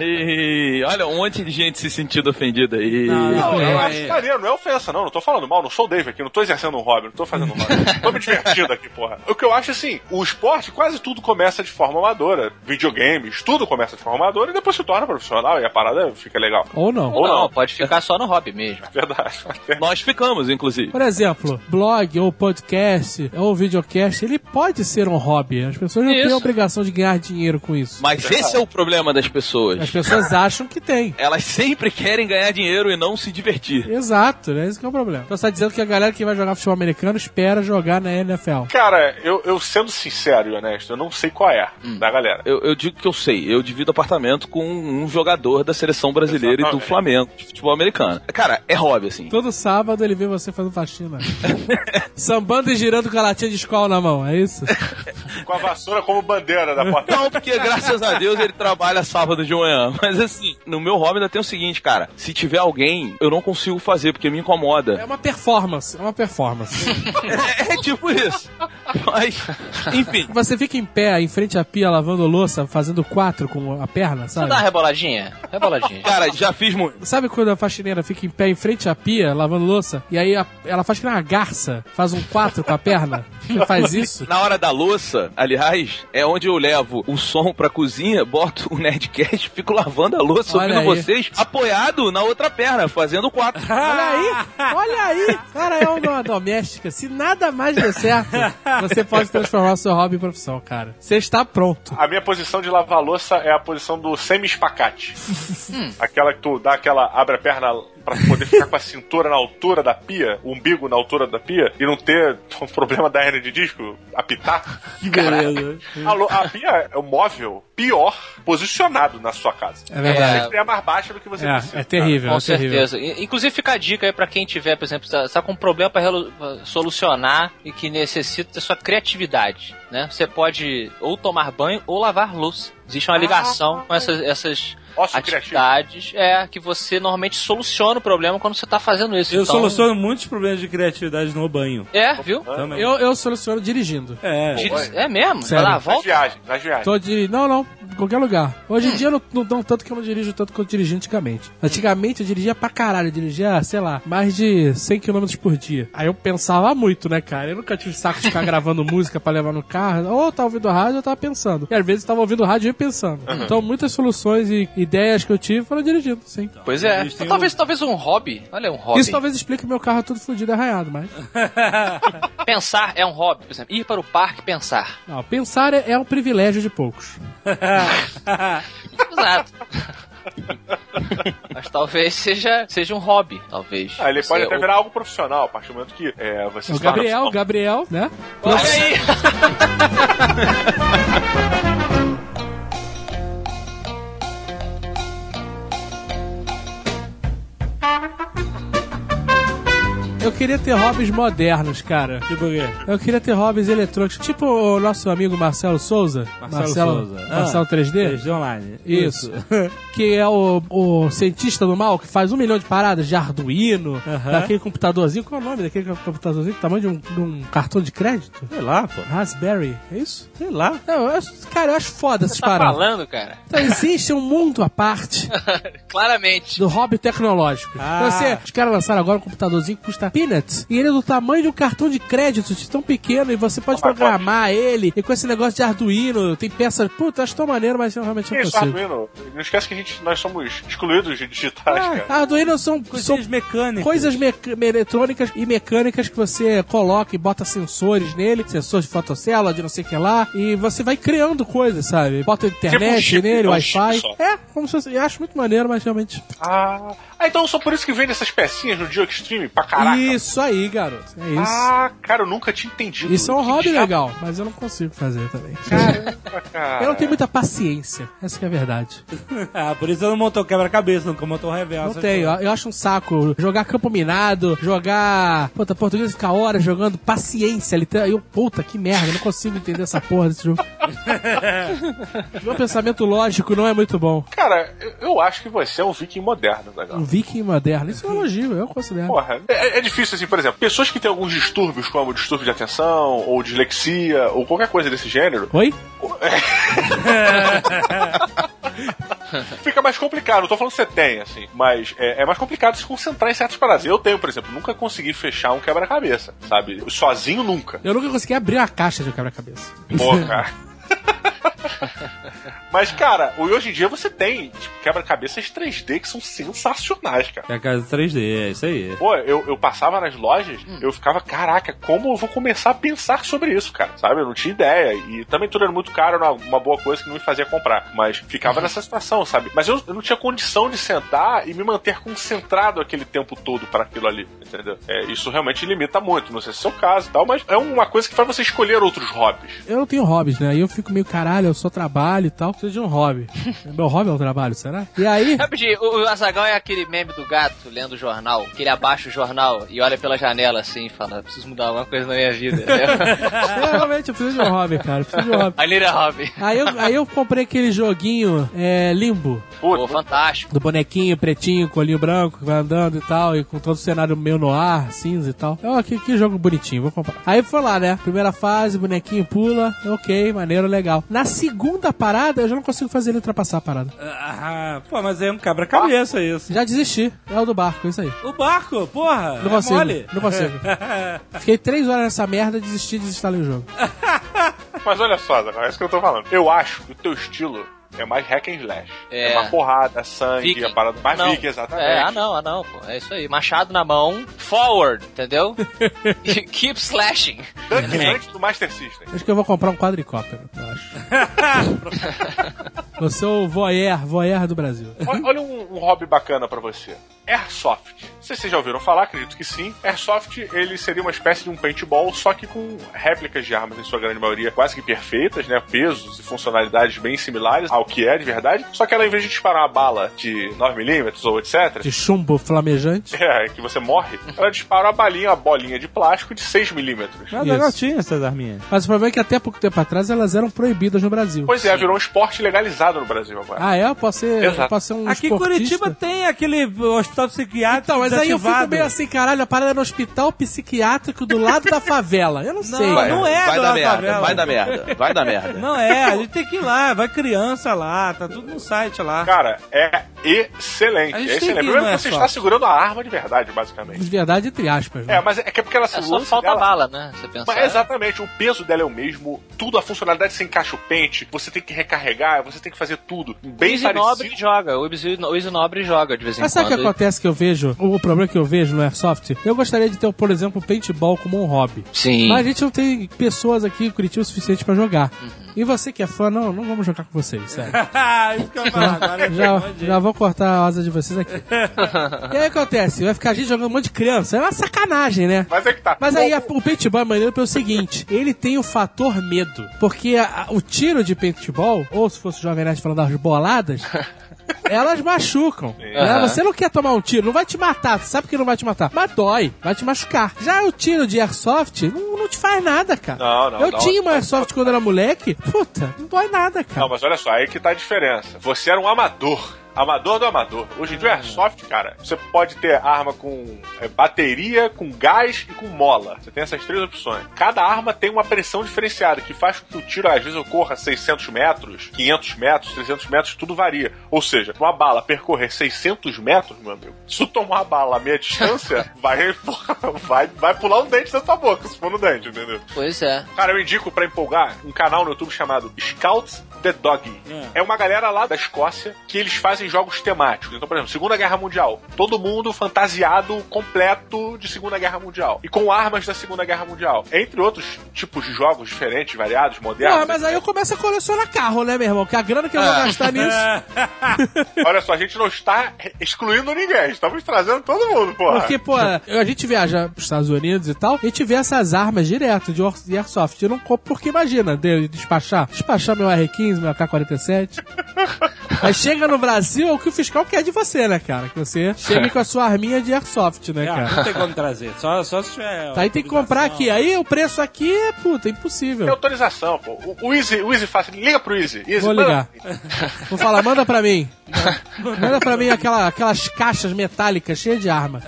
E olha, um monte de gente se sentindo ofendida aí. Não, Não, eu é. acho maneiro, não é ofensa, não. Não tô falando mal, não sou o Dave aqui, não tô exercendo um hobby, não tô fazendo um hobby. tô me divertindo aqui, porra. O que eu acho assim, o esporte quase tudo começa de forma amadora. Videogames, tudo começa de forma amadora e depois se torna profissional e a parada fica legal. Ou não. Ou não, não. pode ficar só no hobby mesmo. Verdade. Nós ficamos, inclusive. Por exemplo, blog ou podcast ou videocast, ele pode ser um hobby. As pessoas não têm Isso. a obrigação de de ganhar dinheiro com isso. Mas esse é o problema das pessoas. As pessoas acham que tem. Elas sempre querem ganhar dinheiro e não se divertir. Exato, né? Esse que é o problema. Então você tá dizendo que a galera que vai jogar futebol americano espera jogar na NFL. Cara, eu, eu sendo sincero e honesto, eu não sei qual é da galera. Eu, eu digo que eu sei, eu divido apartamento com um jogador da seleção brasileira e do Exatamente. Flamengo, de futebol americano. Cara, é hobby, assim. Todo sábado ele vê você fazendo faxina. Sambando e girando com a latinha de escola na mão, é isso? Com a vassoura como bandeira da porta. Não, porque graças a Deus ele trabalha sábado de manhã. Mas assim, no meu hobby ainda tem o seguinte, cara. Se tiver alguém, eu não consigo fazer, porque me É incomoda. uma performance, é uma performance. É, tipo isso. Mas, enfim. Você fica em pé, em frente à pia, lavando louça, fazendo quatro com a perna, Você sabe? dá uma reboladinha? Reboladinha. Cara, já fiz muito. Sabe quando a faxineira fica em pé em frente à pia, lavando louça, e aí a- ela faz que nem uma garça, faz um quatro com a perna? Você faz isso? Na hora da louça, aliás, é onde eu levo o som pra cozinha, boto o Nerdcast, fico lavando a louça, Olha ouvindo aí. vocês, apoiado na outra perna, fazendo quatro. Olha aí, olha aí. Cara, é uma doméstica. Se nada mais der certo, você pode transformar o seu hobby em profissão, cara. Você está pronto. A minha posição de lavar louça é a posição do semi-espacate. aquela que tu dá aquela. abre a perna pra poder ficar com a cintura na altura da pia, o umbigo na altura da pia, e não ter o problema da hernia de disco, apitar. Que beleza. A, pia é o móvel pior posicionado na sua casa. É verdade. Sempre é mais baixa do que você precisa. É, é terrível, Com é terrível. certeza. Inclusive fica a dica aí pra quem tiver, por exemplo, está tá com um problema pra solucionar e que necessita da sua criatividade, né? Você pode ou tomar banho ou lavar louça. Existe uma ligação com essas, essas Ócio atividades é que você normalmente soluciona o problema quando você tá fazendo isso. Eu Então- soluciono muitos problemas de criatividade no banho. É, viu? Também. Eu, eu soluciono dirigindo. É. Dir- É mesmo? Sério. Vai dar a Nas volta? viagens, nas viagens. Tô de. Não, não, em qualquer lugar. Hoje em dia eu não, não, não tanto que eu não dirijo tanto quanto eu dirigia antigamente. Antigamente eu dirigia pra caralho, eu dirigia, sei lá, mais de 100 km por dia. Aí eu pensava muito, né, cara? Eu nunca tive saco de ficar gravando música pra levar no carro. Ou eu tava ouvindo rádio ou eu tava pensando. E às vezes eu tava ouvindo rádio e ia pensando. Então muitas soluções e ideias que eu tive foram dirigindo, sim. Pois é. Têm Talvez, talvez um hobby. Olha, um hobby. Isso talvez explique meu carro todo fudido e arranhado, mas. Pensar é um hobby, por exemplo. Ir para o parque e pensar. Não, pensar é, é um privilégio de poucos. Exato. Mas talvez seja, seja um hobby, talvez. Ah, ele pode até virar algo profissional, a partir do momento que é, você O Gabriel, o Gabriel, né? Olha aí! Música eu queria ter hobbies modernos, cara. Tipo o quê? Eu queria ter hobbies eletrônicos, tipo o nosso amigo Marcelo Souza. Marcelo Souza. Marcelo Ah, 3D. 3D online. Isso. que é o, o cientista do mal que faz um milhão de paradas de Arduino, daquele computadorzinho. Qual é o nome daquele computadorzinho? Tamanho de um, de um cartão de crédito? Sei lá, pô. Raspberry, é isso? Sei lá. Não, eu acho- cara, eu acho foda essas Tá paradas. falando, cara? Então, existe um mundo à parte Claramente. do hobby tecnológico. Ah. Você, os caras lançaram agora um computadorzinho que custa peanuts e ele é do tamanho de um cartão de crédito, de tão pequeno, e você pode programar ele. E com esse negócio de Arduino, tem peças. Puta, acho tão maneiro, mas eu realmente não Isso, consigo. Arduino. Não esquece que a gente, nós somos excluídos de digitais, cara. Arduino são, são Coisinhas mecânicas. coisas meca- eletrônicas e mecânicas que você coloca e bota sensores nele, sensores de fotocélula, de não sei o que lá, e você vai criando coisas, sabe? Bota internet Tipo um chip, nele, Wi-Fi. É, como se fosse. Eu acho muito maneiro, mas realmente. Ah, ah, então só por isso que vende essas pecinhas no Dio Extreme pra caraca. Isso aí, garoto. É isso. Ah, cara, eu nunca tinha entendido. Isso é um hobby diabo- legal, mas eu não consigo fazer também. Caramba, cara. Eu não tenho muita paciência, essa que é a verdade. Ah, por isso eu não montou quebra-cabeça, nunca montou revel. Não tenho, coisas. eu acho um saco jogar campo minado, jogar. Puta, português ficar horas jogando paciência. literal- Eu, puta, que merda, eu não consigo entender essa porra desse jogo. Meu pensamento lógico não é muito bom. Cara, eu, acho que você é um viking moderno, Um legal. viking moderno, isso é um elogio, eu considero. Porra, é, é difícil assim, por exemplo, pessoas que têm alguns distúrbios, como distúrbio de atenção, ou dislexia, ou qualquer coisa desse gênero, Oi? fica mais complicado. Não tô falando que você tem, assim, mas é, é mais complicado se concentrar em certas paradas. Eu tenho, por exemplo, nunca consegui fechar um quebra-cabeça, sabe? Sozinho nunca. Eu nunca consegui abrir uma caixa de quebra-cabeça. Pô, cara. Mas, cara, hoje em dia você tem tipo, quebra-cabeças 3D que são sensacionais, cara. É a casa 3D, é isso aí. Pô, eu, eu passava nas lojas, eu ficava, caraca, como eu vou começar a pensar sobre isso, cara? Sabe? Eu não tinha ideia. E também tudo era muito caro, era uma boa coisa que não me fazia comprar. Mas ficava nessa situação, sabe? Mas eu, eu não tinha condição de sentar e me manter concentrado aquele tempo todo para aquilo ali, entendeu? É, isso realmente limita muito. Não sei se é o seu caso e tal, mas é uma coisa que faz você escolher outros hobbies. Eu não tenho hobbies, né? Aí eu fico meio caralho, eu só trabalho e tal. Preciso de um hobby. Meu hobby é o trabalho, será? E aí. Rapidinho, o, o Azagal é aquele meme do gato lendo o jornal, que ele abaixa o jornal e olha pela janela assim e fala: preciso mudar alguma coisa na minha vida. É, realmente, eu preciso de um hobby, cara. Eu preciso de um hobby. I need a hobby. Aí eu, aí eu comprei aquele joguinho é, limbo. Pô, fantástico. Do bonequinho pretinho, com olhinho branco, que vai andando e tal, e com todo o cenário meio no ar, cinza e tal. Oh, que, que jogo bonitinho, vou comprar. Aí foi lá, né? Primeira fase, bonequinho pula, ok, maneiro, legal. Na segunda parada, eu já não consigo fazer ele ultrapassar a parada. Ah, pô, mas é um quebra-cabeça isso. Já desisti. É o do barco, é isso aí. O barco, porra. Não é consigo. mole. Não consigo. Fiquei três horas nessa merda, desisti, desinstalei o jogo. Mas olha só, Zagal, é isso que eu tô falando. Eu acho que o teu estilo é mais hack and slash. É. É, uma porrada, sangue, Viking. a parada mais Não. Viking, exatamente. É, ah não, ah não, pô. É isso aí. Machado na mão, forward, entendeu? E Keep slashing. Dunk Hunt do Master System. Acho que eu vou comprar um quadricóptero, eu acho. eu sou o voyeur, voyeur do Brasil. Olha, olha um, um hobby bacana pra você. Airsoft. Não sei se vocês já ouviram falar, acredito que sim. Airsoft, ele seria uma espécie de um paintball, só que com réplicas de armas, em sua grande maioria, quase que perfeitas, né? Pesos e funcionalidades bem similares ao que é de verdade. Só que ela, em vez de disparar uma bala de 9mm ou etc., De chumbo flamejante. é, que você morre, ela dispara uma balinha, uma bolinha de plástico de 6mm. Mas legal tinha essas arminhas. Mas o problema é que até pouco tempo atrás elas eram proibidas no Brasil. Pois é, virou um esporte legalizado no Brasil agora. Ah, é? Eu posso ser, Exato. posso ser um Aqui em? Curitiba tem aquele hospital psiquiátrico Então, mas aí eu fico meio assim, caralho, a parada é no hospital psiquiátrico do lado da favela. Eu não sei. Não, não é vai do dar merda, Favela. vai dar merda, vai dar merda. Não é, a gente tem que ir lá, vai criança lá, tá tudo no site lá. Cara, é excelente. A gente É tem excelente. Primeiro não é que você só. está segurando a arma de verdade, basicamente. De verdade, entre aspas. né? É, mas é que é porque ela se É só falta dela- bala, né? Você pensar. Mas exatamente, o peso dela é o mesmo, tudo, a funcionalidade sem encaixa o pente, você tem que recarregar, você tem que fazer tudo. O Bem Easy Nobre joga, o Easy, o Easy Nobre joga de vez em Mas sabe o que quando. acontece que eu vejo? O problema que eu vejo no Airsoft? Eu gostaria de ter, por exemplo, o paintball como um hobby. Sim. Mas a gente não tem pessoas aqui em Curitiba o suficiente pra jogar. Uhum. E você que é fã, não, não vamos jogar com vocês, sério. Isso que eu ia falar agora. já, já vou cortar a asa de vocês aqui. e aí acontece? Vai ficar a gente jogando um monte de criança. É uma sacanagem, né? Mas é que tá. Mas aí a- o paintball é maneiro pelo seguinte: ele tem o fator medo. Porque a- a- o tiro de paintball, ou se fosse o Jovem Nerd falando das boladas, elas machucam. né? Você não quer tomar um tiro, não vai te matar, você sabe que não vai te matar, mas dói, vai te machucar. Já o tiro de airsoft não, não te faz nada, cara. Não, não, Eu não. tinha uma airsoft quando era moleque, puta, não dói nada, cara. Não, mas olha só, aí que tá a diferença. Você era um amador. Amador do amador. Hoje em dia o Airsoft, cara, você pode ter arma com é, bateria, com gás e com mola. Você tem essas três opções. Cada arma tem uma pressão diferenciada, que faz com que o tiro às vezes ocorra 600 metros, 500 metros, 300 metros, tudo varia. Ou seja, uma bala percorrer 600 metros, meu amigo, se tu tomar a bala a meia distância, vai, vai, vai pular um dente da tua boca, se for no dente, entendeu? Pois é. Cara, eu indico pra empolgar um canal no YouTube chamado Scouts the Dog. É uma galera lá da Escócia que eles fazem jogos temáticos. Então, por exemplo, Segunda Guerra Mundial. Todo mundo fantasiado completo de Segunda Guerra Mundial. E com armas da Segunda Guerra Mundial. Entre outros tipos de jogos diferentes, variados, modernos. Porra, mas aí eu começo a colecionar carro, né, meu irmão? Que a grana que eu vou gastar nisso. Olha só, a gente não está excluindo ninguém. Estamos trazendo todo mundo, porra. Porque, pô, a gente viaja pros Estados Unidos e tal, e a gente vê essas armas direto de airsoft. Eu não compro porque imagina, de despachar. Despachar meu R15, meu AK-47. Aí chega no Brasil, é o que o fiscal quer de você, né, cara? Que você chegue com a sua arminha de airsoft, né, É, não cara? tem como trazer, só, só se tiver. Aí tem que comprar aqui. Aí o preço aqui é, puta, Tem impossível. autorização, pô. O, o Easy, o Easy faz. Liga pro Easy. Easy Vou manda- ligar. Vou falar, manda pra mim. Manda pra mim aquela, aquelas caixas metálicas cheias de arma.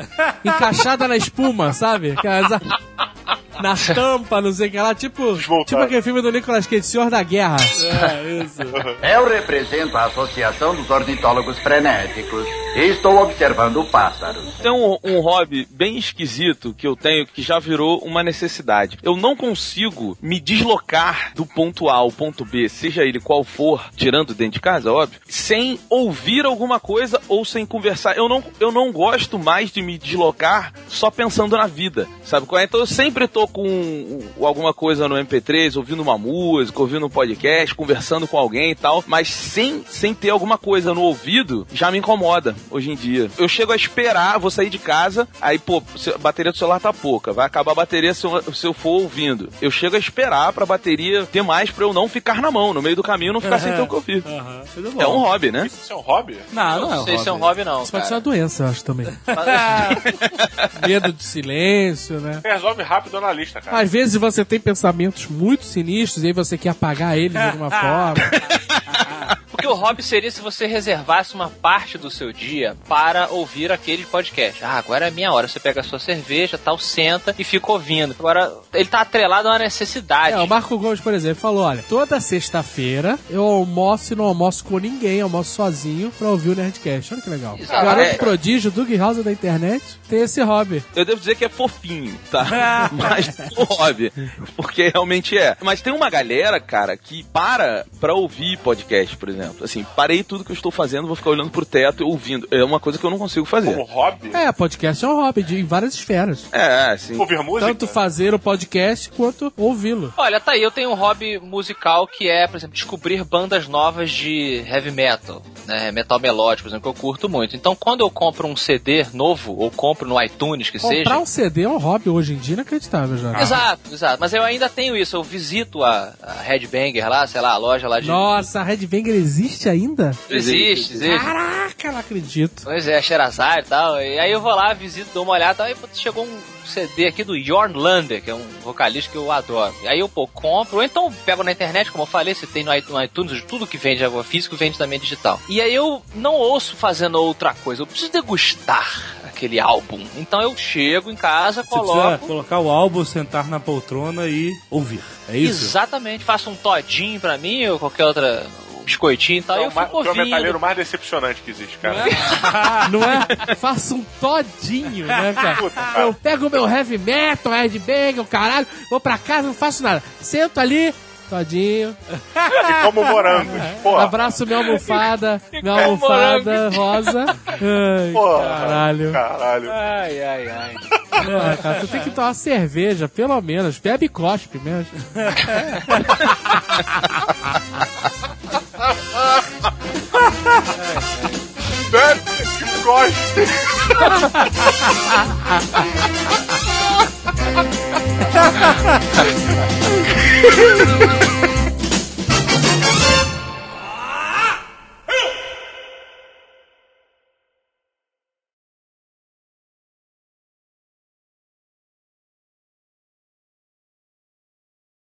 Encaixada na espuma, sabe? Aquelas Na tampa, não sei o que lá. Tipo, Desmontado. tipo aquele filme do Nicolas Cage, Senhor da Guerra. É, isso. Eu represento a Associação dos Ornitólogos Frenéticos. Estou observando pássaros. Tem um, um hobby bem esquisito que eu tenho que já virou uma necessidade. Eu não consigo me deslocar do ponto A ao ponto B, seja ele qual for, tirando dentro de casa, óbvio, sem ouvir alguma coisa ou sem conversar. Eu não, eu não gosto mais de me deslocar só pensando na vida, sabe qual é? Então eu sempre tô com um, alguma coisa no MP3, ouvindo uma música, ouvindo um podcast, conversando com alguém e tal, mas sem, sem ter alguma coisa no ouvido, já me incomoda hoje em dia. Eu chego a esperar, vou sair de casa, aí, pô, a bateria do celular tá pouca, vai acabar a bateria se eu, se eu for ouvindo. Eu chego a esperar pra bateria ter mais pra eu não ficar na mão, no meio do caminho não ficar sem ter o que ouvir. Bom. É um hobby, né? Isso é um hobby? Não, Não, não, é um sei se é um hobby, não. Isso pode ser uma doença, eu acho também. Medo de silêncio, né? Resolve rápido na lista, cara. Às vezes você tem pensamentos muito sinistros e aí você quer apagar eles de alguma forma. Porque o hobby seria se você reservasse uma parte do seu dia para ouvir aquele podcast. Ah, agora é minha hora. Você pega a sua cerveja, tal, senta e fica ouvindo. Agora, ele tá atrelado a uma necessidade. É, o Marco Gomes, por exemplo, falou: olha, toda sexta-feira eu almoço e não almoço com ninguém, almoço sozinho pra ouvir o Nerdcast. Olha que legal. Exato. Garoto É. prodígio, Doug House da internet, tem esse hobby. Eu devo dizer que é fofinho, tá? Mas é um hobby. Porque realmente é. Mas tem uma galera, cara, que para pra ouvir podcast, por exemplo. Assim, parei tudo que eu estou fazendo, vou ficar olhando pro teto e ouvindo. É uma coisa que eu não consigo Como fazer. hobby? É, podcast é um hobby de, em várias esferas. É, assim. Ouvir música? Tanto fazer o podcast quanto ouvi-lo. Olha, tá aí, eu tenho um hobby musical que é, por exemplo, descobrir bandas novas de heavy metal, né? Metal melódico, por exemplo, que eu curto muito. Então, quando eu compro um CD novo, ou compro no iTunes, que Comprar seja. um CD é um hobby hoje em dia inacreditável já. Exato, exato. Mas eu ainda tenho isso. Eu visito a, a Headbanger lá, sei lá, a loja lá de. Nossa, a Red Banger existe ainda? Existe, existe. Caraca, não acredito. Pois é, Sherazade e tal. E aí eu vou lá, visito, dou uma olhada e chegou um CD aqui do Jorn Lander, que é um vocalista que eu adoro. E aí eu, pô, compro. Ou então pego na internet, como eu falei, você tem no iTunes, tudo que vende água físico vende também digital. E aí eu não ouço fazendo outra coisa. Eu preciso degustar aquele álbum. Então eu chego em casa, Você precisa coloco. colocar o álbum, sentar na poltrona e ouvir. É isso? Exatamente, faço um todinho pra mim ou qualquer outra biscoitinho e tal. É e eu fico tu é o ouvindo. metalheiro mais decepcionante que existe, cara. Não é? Faça um todinho, né, cara? Puta, cara. Eu pego o meu heavy metal, Red Banger, o caralho, vou pra casa, não faço nada. Sento ali, todinho, E como morangos. Abraço minha almofada, minha almofada rosa. Ai, pô. caralho. Caralho. Ai, ai, ai. Ah, cara, tu tem que tomar cerveja, pelo menos. Bebe e cospe mesmo. Bebe e cospe.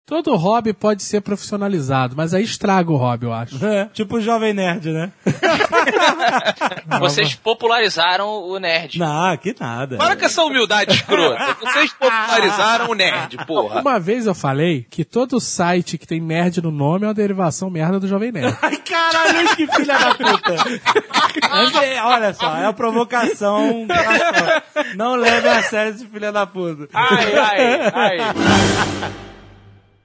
Todo hobby pode ser profissionalizado, mas aí estraga o hobby, eu acho. É, tipo o Jovem Nerd, né? Vocês popularizaram o nerd. Não, que nada. Para com essa humildade escrota. Vocês popularizaram o nerd, porra. Uma vez eu falei que todo site que tem nerd no nome é uma derivação merda do Jovem Nerd. Ai, caralho, que filha da puta. Olha só, é uma provocação. Não leve a sério esse filha da puta. Ai, ai, ai.